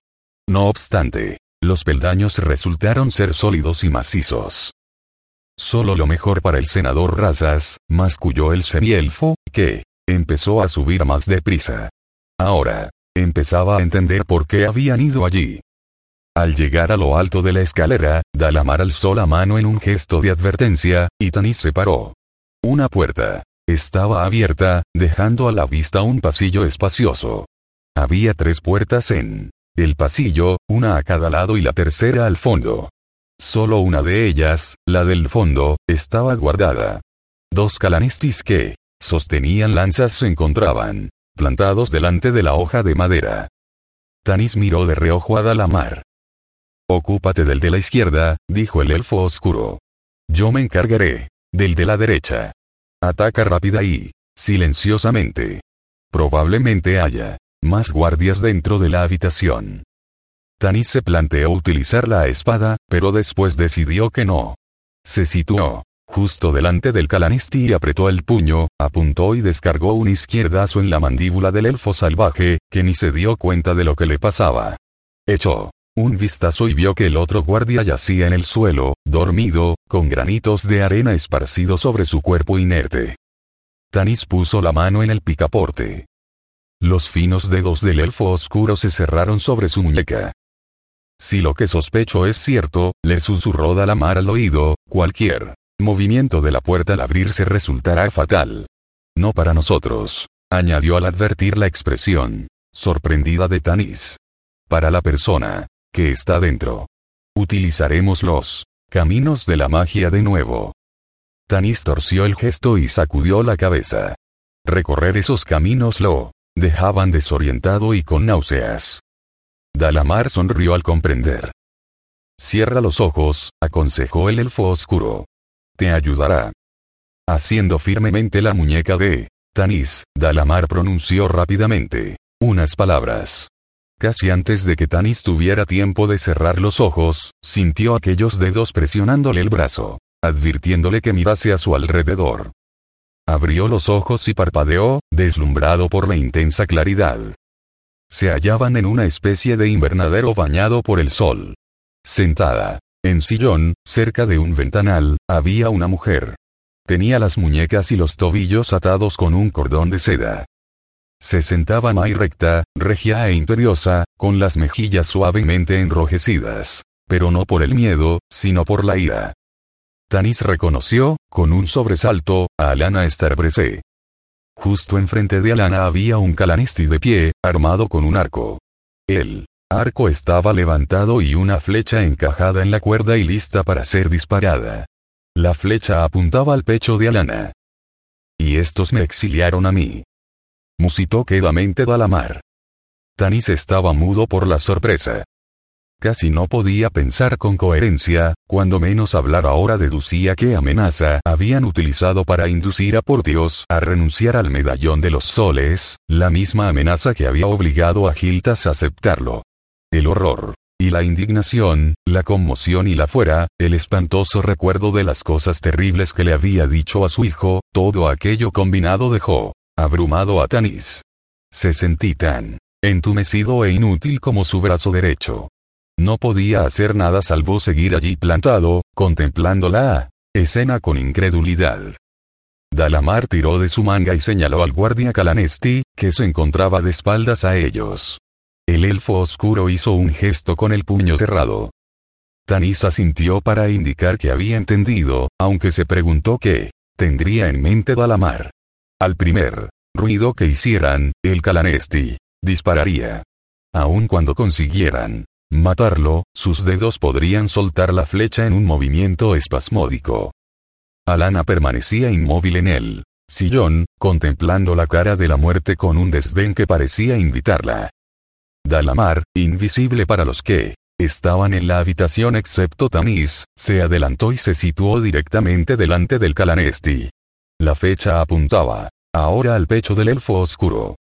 Speaker 1: No obstante, los peldaños resultaron ser sólidos y macizos. Solo lo mejor para el senador Razas, masculló el semielfo, que empezó a subir más deprisa. Ahora, empezaba a entender por qué habían ido allí. Al llegar a lo alto de la escalera, Dalamar alzó la mano en un gesto de advertencia, y Tanis se paró. Una puerta. Estaba abierta, dejando a la vista un pasillo espacioso. Había tres puertas en el pasillo, una a cada lado y la tercera al fondo. Solo una de ellas, la del fondo, estaba guardada. Dos calanestis que sostenían lanzas se encontraban, plantados delante de la hoja de madera. Tanis miró de reojo a Dalamar. Ocúpate del de la izquierda, dijo el elfo oscuro. Yo me encargaré del de la derecha. Ataca rápida y silenciosamente. Probablemente haya más guardias dentro de la habitación. Tanis se planteó utilizar la espada, pero después decidió que no. Se situó justo delante del calanesti y apretó el puño, apuntó y descargó un izquierdazo en la mandíbula del elfo salvaje, que ni se dio cuenta de lo que le pasaba. Echó un vistazo y vio que el otro guardia yacía en el suelo, dormido, con granitos de arena esparcidos sobre su cuerpo inerte. Tanis puso la mano en el picaporte. Los finos dedos del elfo oscuro se cerraron sobre su muñeca. Si lo que sospecho es cierto, le susurró Dalamar al oído, cualquier movimiento de la puerta al abrirse resultará fatal. No para nosotros, añadió al advertir la expresión sorprendida de Tanis. Para la persona que está dentro. Utilizaremos los caminos de la magia de nuevo. Tanis torció el gesto y sacudió la cabeza. Recorrer esos caminos lo dejaban desorientado y con náuseas. Dalamar sonrió al comprender. Cierra los ojos, aconsejó el elfo oscuro. Te ayudará. Haciendo firmemente la muñeca de Tanis, Dalamar pronunció rápidamente unas palabras. Casi antes de que Tanis tuviera tiempo de cerrar los ojos, sintió aquellos dedos presionándole el brazo, advirtiéndole que mirase a su alrededor. Abrió los ojos y parpadeó, deslumbrado por la intensa claridad. Se hallaban en una especie de invernadero bañado por el sol. Sentada, En sillón, cerca de un ventanal, había una mujer. Tenía las muñecas y los tobillos atados con un cordón de seda. Se sentaba muy recta, regia e imperiosa, con las mejillas suavemente enrojecidas. Pero no por el miedo, sino por la ira. Tanis reconoció, con un sobresalto, a Alana Starbreeze. Justo enfrente de Alana había un Calanisti de pie, armado con un arco. El arco estaba levantado y una flecha encajada en la cuerda y lista para ser disparada. La flecha apuntaba al pecho de Alana. Y estos me exiliaron a mí. Musitó quedamente Dalamar. Tanis estaba mudo por la sorpresa. Casi no podía pensar con coherencia, cuando menos hablar ahora deducía qué amenaza habían utilizado para inducir a Portios a renunciar al medallón de los soles, la misma amenaza que había obligado a Giltas a aceptarlo. El horror, y la indignación, la conmoción y la fuera, el espantoso recuerdo de las cosas terribles que le había dicho a su hijo, todo aquello combinado dejó, abrumado a Tanis. Se sentí tan entumecido e inútil como su brazo derecho. No podía hacer nada salvo seguir allí plantado, contemplando la escena con incredulidad. Dalamar tiró de su manga y señaló al guardia Calanesti, que se encontraba de espaldas a ellos. El elfo oscuro hizo un gesto con el puño cerrado. Tanisa sintió para indicar que había entendido, aunque se preguntó qué tendría en mente Dalamar. Al primer ruido que hicieran, el Calanesti dispararía. Aun cuando consiguieran matarlo, sus dedos podrían soltar la flecha en un movimiento espasmódico. Alana permanecía inmóvil en el sillón, contemplando la cara de la muerte con un desdén que parecía invitarla. Dalamar, invisible para los que estaban en la habitación excepto Tamis, se adelantó y se situó directamente delante del Calanesti. La fecha apuntaba, ahora al pecho del elfo oscuro.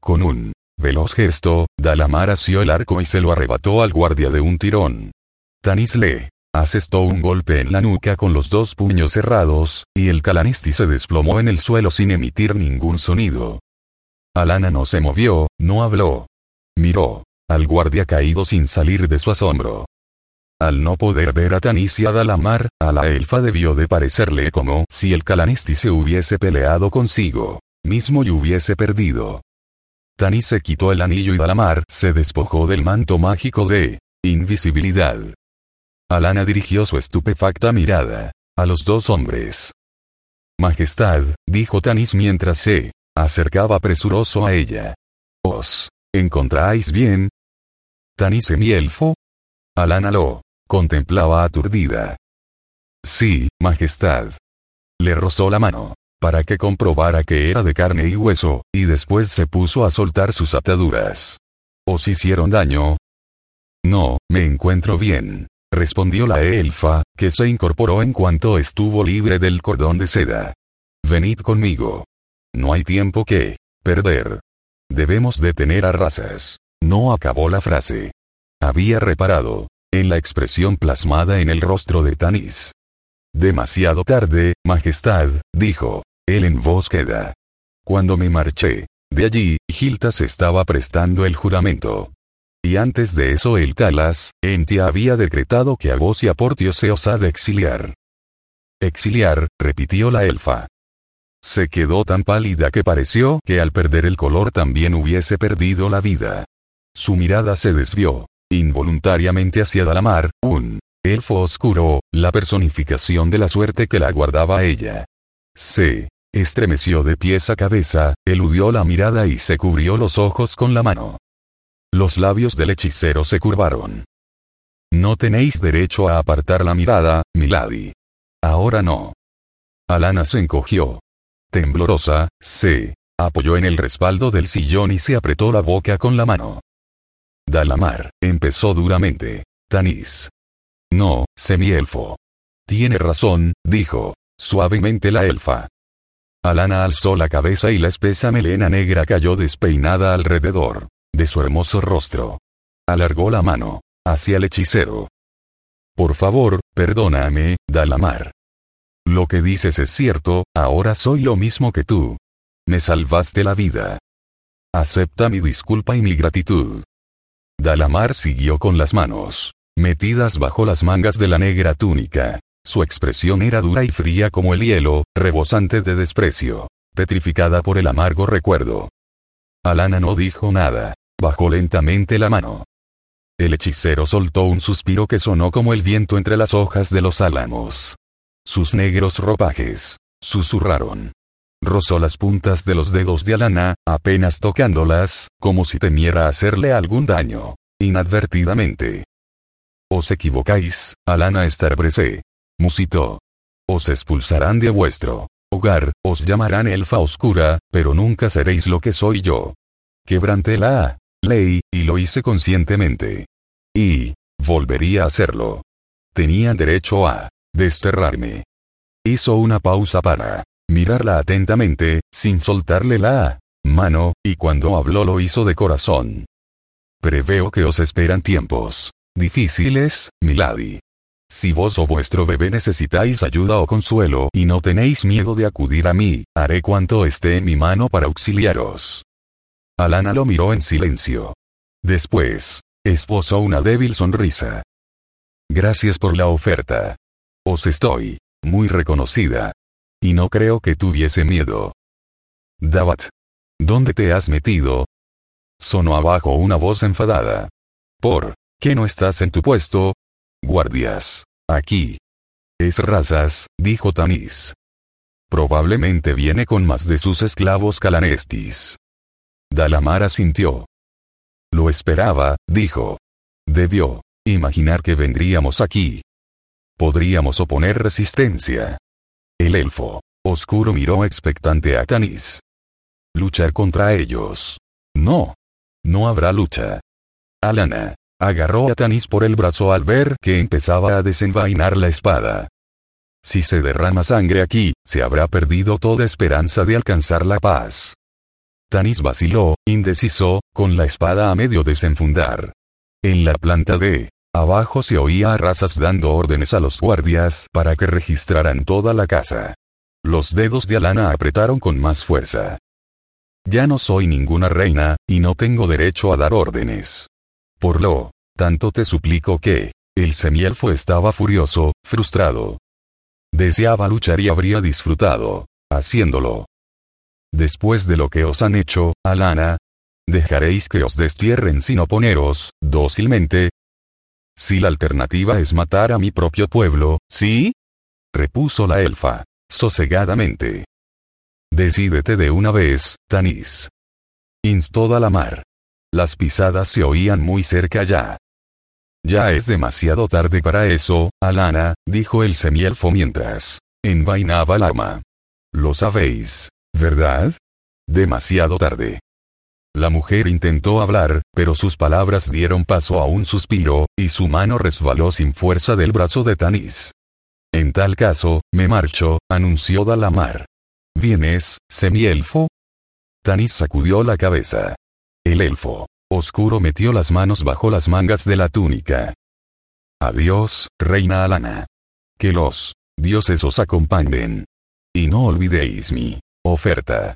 Speaker 1: Con un veloz gesto, Dalamar asió el arco y se lo arrebató al guardia de un tirón. Tanis le asestó un golpe en la nuca con los dos puños cerrados, y el Calanesti se desplomó en el suelo sin emitir ningún sonido. Alana no se movió, no habló. Miró al guardia caído sin salir de su asombro. Al no poder ver a Tanis y a Dalamar, a la elfa debió de parecerle como si el Calanesti se hubiese peleado consigo mismo y hubiese perdido. Tanis se quitó el anillo y Dalamar se despojó del manto mágico de invisibilidad. Alana dirigió su estupefacta mirada a los dos hombres. Majestad, dijo Tanis mientras se acercaba presuroso a ella. Os ¿Encontráis bien? ¿Tanis mi elfo? Alana lo contemplaba aturdida. Sí, Majestad. Le rozó la mano, para que comprobara que era de carne y hueso, y después se puso a soltar sus ataduras. ¿Os hicieron daño? No, me encuentro bien, respondió la elfa, que se incorporó en cuanto estuvo libre del cordón de seda. Venid conmigo. No hay tiempo que perder. Debemos detener a razas. No acabó la frase. Había reparado en la expresión plasmada en el rostro de Tanis. Demasiado tarde, Majestad, dijo. Él en voz queda. Cuando me marché. De allí, Giltas estaba prestando el juramento. Y antes de eso el Talas, Entia había decretado que a vos y a Portio se os ha de exiliar. Exiliar, repitió la elfa. Se quedó tan pálida que pareció que al perder el color también hubiese perdido la vida. Su mirada se desvió, involuntariamente hacia Dalamar, un elfo oscuro, la personificación de la suerte que la guardaba ella. Se estremeció de pies a cabeza, eludió la mirada y se cubrió los ojos con la mano. Los labios del hechicero se curvaron. No tenéis derecho a apartar la mirada, milady. Ahora no. Alana se encogió temblorosa, se apoyó en el respaldo del sillón y se apretó la boca con la mano. Dalamar, empezó duramente. Tanis. No, semielfo. Tiene razón, dijo, suavemente la elfa. Alana alzó la cabeza y la espesa melena negra cayó despeinada alrededor de su hermoso rostro. Alargó la mano hacia el hechicero. Por favor, perdóname, Dalamar. Lo que dices es cierto, ahora soy lo mismo que tú. Me salvaste la vida. Acepta mi disculpa y mi gratitud. Dalamar siguió con las manos metidas bajo las mangas de la negra túnica. Su expresión era dura y fría como el hielo, rebosante de desprecio, petrificada por el amargo recuerdo. Alana no dijo nada, bajó lentamente la mano. El hechicero soltó un suspiro que sonó como el viento entre las hojas de los álamos. Sus negros ropajes, susurraron. Rozó las puntas de los dedos de Alana, apenas tocándolas, como si temiera hacerle algún daño. Inadvertidamente. Os equivocáis, Alana Starbrese. Musitó. Os expulsarán de vuestro hogar, os llamarán elfa oscura, pero nunca seréis lo que soy yo. Quebranté la ley, y lo hice conscientemente. Y, volvería a hacerlo. Tenían derecho a desterrarme. Hizo una pausa para mirarla atentamente, sin soltarle la mano, y cuando habló lo hizo de corazón. Preveo que os esperan tiempos difíciles, milady. Si vos o vuestro bebé necesitáis ayuda o consuelo y no tenéis miedo de acudir a mí, haré cuanto esté en mi mano para auxiliaros. Alana lo miró en silencio. Después, esbozó una débil sonrisa. Gracias por la oferta. Os estoy muy reconocida. Y no creo que tuviese miedo. Davat. ¿Dónde te has metido? Sonó abajo una voz enfadada. ¿Por qué no estás en tu puesto? Guardias. Aquí. Es razas, dijo Tanis. Probablemente viene con más de sus esclavos calanestis. Dalamara sintió. Lo esperaba, dijo. Debió imaginar que vendríamos aquí. Podríamos oponer resistencia. El elfo oscuro miró expectante a Tanis. Luchar contra ellos. No. No habrá lucha. Alana agarró a Tanis por el brazo al ver que empezaba a desenvainar la espada. Si se derrama sangre aquí, se habrá perdido toda esperanza de alcanzar la paz. Tanis vaciló, indeciso, con la espada a medio desenfundar. En la planta de Abajo se oía a razas dando órdenes a los guardias para que registraran toda la casa. Los dedos de Alana apretaron con más fuerza. Ya no soy ninguna reina, y no tengo derecho a dar órdenes. Por lo tanto te suplico que... El semielfo estaba furioso, frustrado. Deseaba luchar y habría disfrutado, haciéndolo. Después de lo que os han hecho, Alana, dejaréis que os destierren sin oponeros, dócilmente, si la alternativa es matar a mi propio pueblo, ¿sí? repuso la elfa, sosegadamente. Decídete de una vez, Tanis. Instó Dalamar. Las pisadas se oían muy cerca ya. Ya es demasiado tarde para eso, Alana, dijo el semielfo mientras envainaba el arma. Lo sabéis, ¿verdad? Demasiado tarde. La mujer intentó hablar, pero sus palabras dieron paso a un suspiro, y su mano resbaló sin fuerza del brazo de Tanis. En tal caso, me marcho, anunció Dalamar. ¿Vienes, semielfo? Tanis sacudió la cabeza. El elfo oscuro metió las manos bajo las mangas de la túnica. Adiós, reina Alana. Que los dioses os acompañen. Y no olvidéis mi oferta.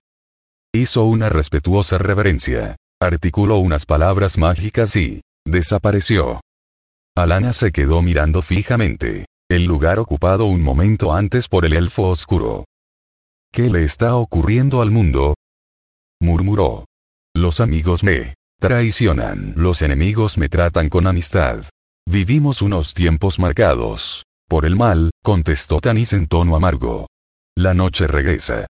Speaker 1: Hizo una respetuosa reverencia. Articuló unas palabras mágicas y desapareció. Alana se quedó mirando fijamente. El lugar ocupado un momento antes por el elfo oscuro. ¿Qué le está ocurriendo al mundo? murmuró. Los amigos me traicionan, los enemigos me tratan con amistad. Vivimos unos tiempos marcados. Por el mal, contestó Tanis en tono amargo. La noche regresa.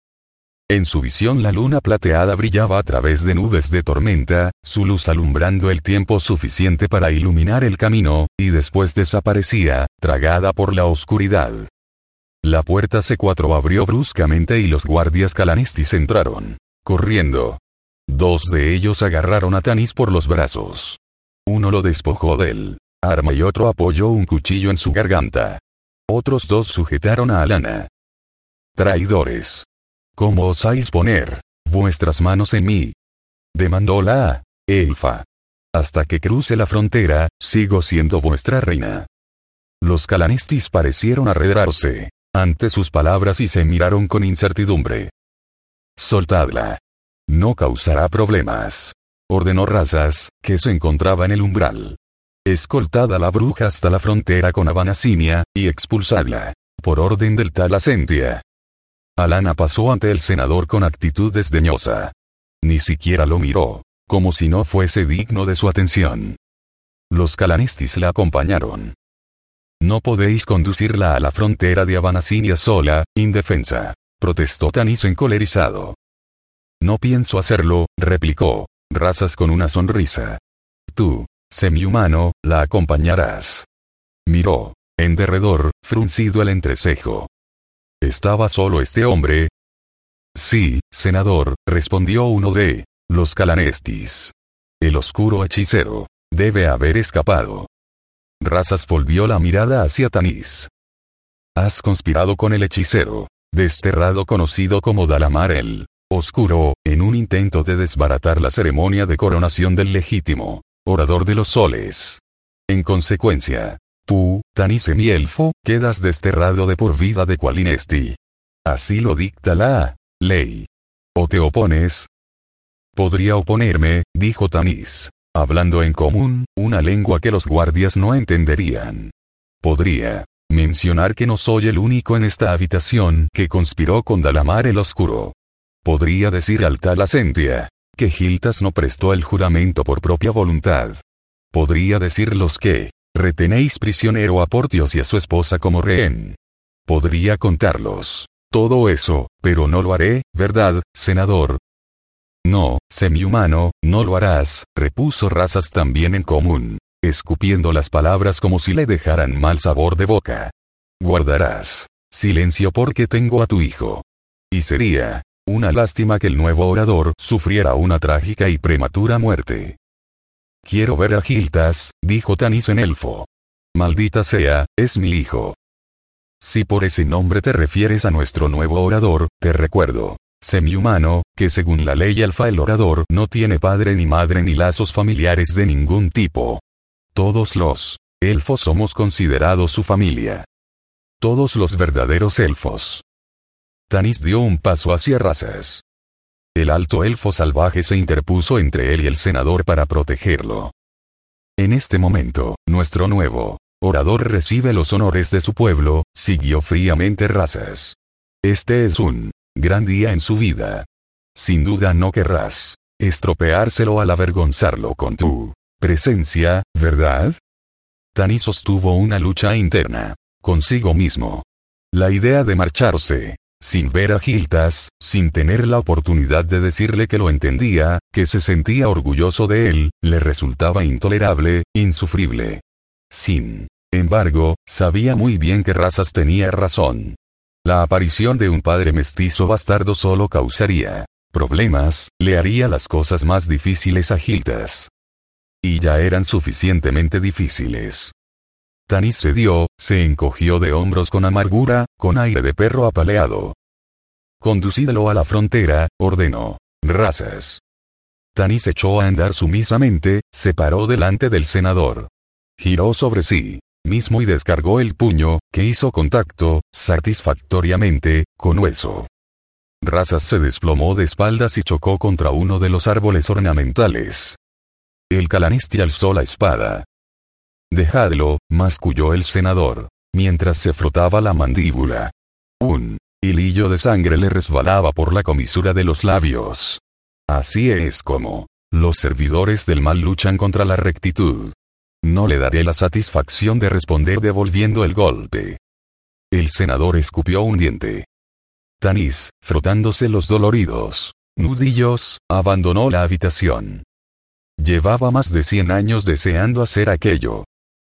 Speaker 1: En su visión la luna plateada brillaba a través de nubes de tormenta, su luz alumbrando el tiempo suficiente para iluminar el camino, y después desaparecía, tragada por la oscuridad. La puerta C4 abrió bruscamente y los guardias calanestis entraron. Corriendo. Dos de ellos agarraron a Tanis por los brazos. Uno lo despojó del arma y otro apoyó un cuchillo en su garganta. Otros dos sujetaron a Alana. Traidores. ¿Cómo osáis poner vuestras manos en mí? Demandó la elfa. Hasta que cruce la frontera, sigo siendo vuestra reina. Los calanistis parecieron arredrarse ante sus palabras y se miraron con incertidumbre. Soltadla. No causará problemas. Ordenó Razas, que se encontraba en el umbral. Escoltad a la bruja hasta la frontera con Abanasinia, y expulsadla. Por orden del tal Asentia. Alana pasó ante el senador con actitud desdeñosa. Ni siquiera lo miró, como si no fuese digno de su atención. Los calanestis la acompañaron. No podéis conducirla a la frontera de Abanasinia sola, indefensa. Protestó Tanis encolerizado. No pienso hacerlo, replicó, Razas con una sonrisa. Tú, semihumano, la acompañarás. Miró, en derredor, fruncido el entrecejo. ¿Estaba solo este hombre? Sí, senador, respondió uno de los calanestis. El oscuro hechicero. Debe haber escapado. Razas volvió la mirada hacia Tanis. Has conspirado con el hechicero, desterrado conocido como Dalamar el Oscuro, en un intento de desbaratar la ceremonia de coronación del legítimo orador de los soles. En consecuencia, tú, Tanis semielfo, quedas desterrado de por vida de Qualinesti. Así lo dicta la ley. ¿O te opones? Podría oponerme, dijo Tanis, hablando en común, una lengua que los guardias no entenderían. Podría mencionar que no soy el único en esta habitación que conspiró con Dalamar el Oscuro. Podría decir al tal Asentia, que Giltas no prestó el juramento por propia voluntad. Podría decirlos que, retenéis prisionero a Portios y a su esposa como rehén. Podría contarlos. Todo eso, pero no lo haré, ¿verdad, senador? No, semihumano, no lo harás, repuso Razas también en común, escupiendo las palabras como si le dejaran mal sabor de boca. Guardarás silencio porque tengo a tu hijo. Y sería, una lástima que el nuevo orador sufriera una trágica y prematura muerte. Quiero ver a Giltas, dijo Tanis en elfo. Maldita sea, es mi hijo. Si por ese nombre te refieres a nuestro nuevo orador, te recuerdo, semihumano, que según la ley alfa el orador no tiene padre ni madre ni lazos familiares de ningún tipo. Todos los elfos somos considerados su familia. Todos los verdaderos elfos. Tanis dio un paso hacia Razas. El alto elfo salvaje se interpuso entre él y el senador para protegerlo. En este momento, nuestro nuevo orador recibe los honores de su pueblo, siguió fríamente Razas. Este es un gran día en su vida. Sin duda no querrás estropeárselo al avergonzarlo con tu presencia, ¿verdad? Tanis sostuvo una lucha interna consigo mismo. La idea de marcharse sin ver a Giltas, sin tener la oportunidad de decirle que lo entendía, que se sentía orgulloso de él, le resultaba intolerable, insufrible. Sin embargo, sabía muy bien que Razas tenía razón. La aparición de un padre mestizo bastardo solo causaría problemas, le haría las cosas más difíciles a Giltas. Y ya eran suficientemente difíciles. Tanis cedió, se encogió de hombros con amargura, con aire de perro apaleado. Conducídelo a la frontera, ordenó. Razas. Tanis echó a andar sumisamente, se paró delante del senador. Giró sobre sí mismo y descargó el puño, que hizo contacto, satisfactoriamente, con hueso. Razas se desplomó de espaldas y chocó contra uno de los árboles ornamentales. El calanisti alzó la espada, Dejadlo, masculló el senador, mientras se frotaba la mandíbula. Un hilillo de sangre le resbalaba por la comisura de los labios. Así es como los servidores del mal luchan contra la rectitud. No le daré la satisfacción de responder devolviendo el golpe. El senador escupió un diente. Tanis, frotándose los doloridos nudillos, abandonó la habitación. Llevaba más de cien años deseando hacer aquello.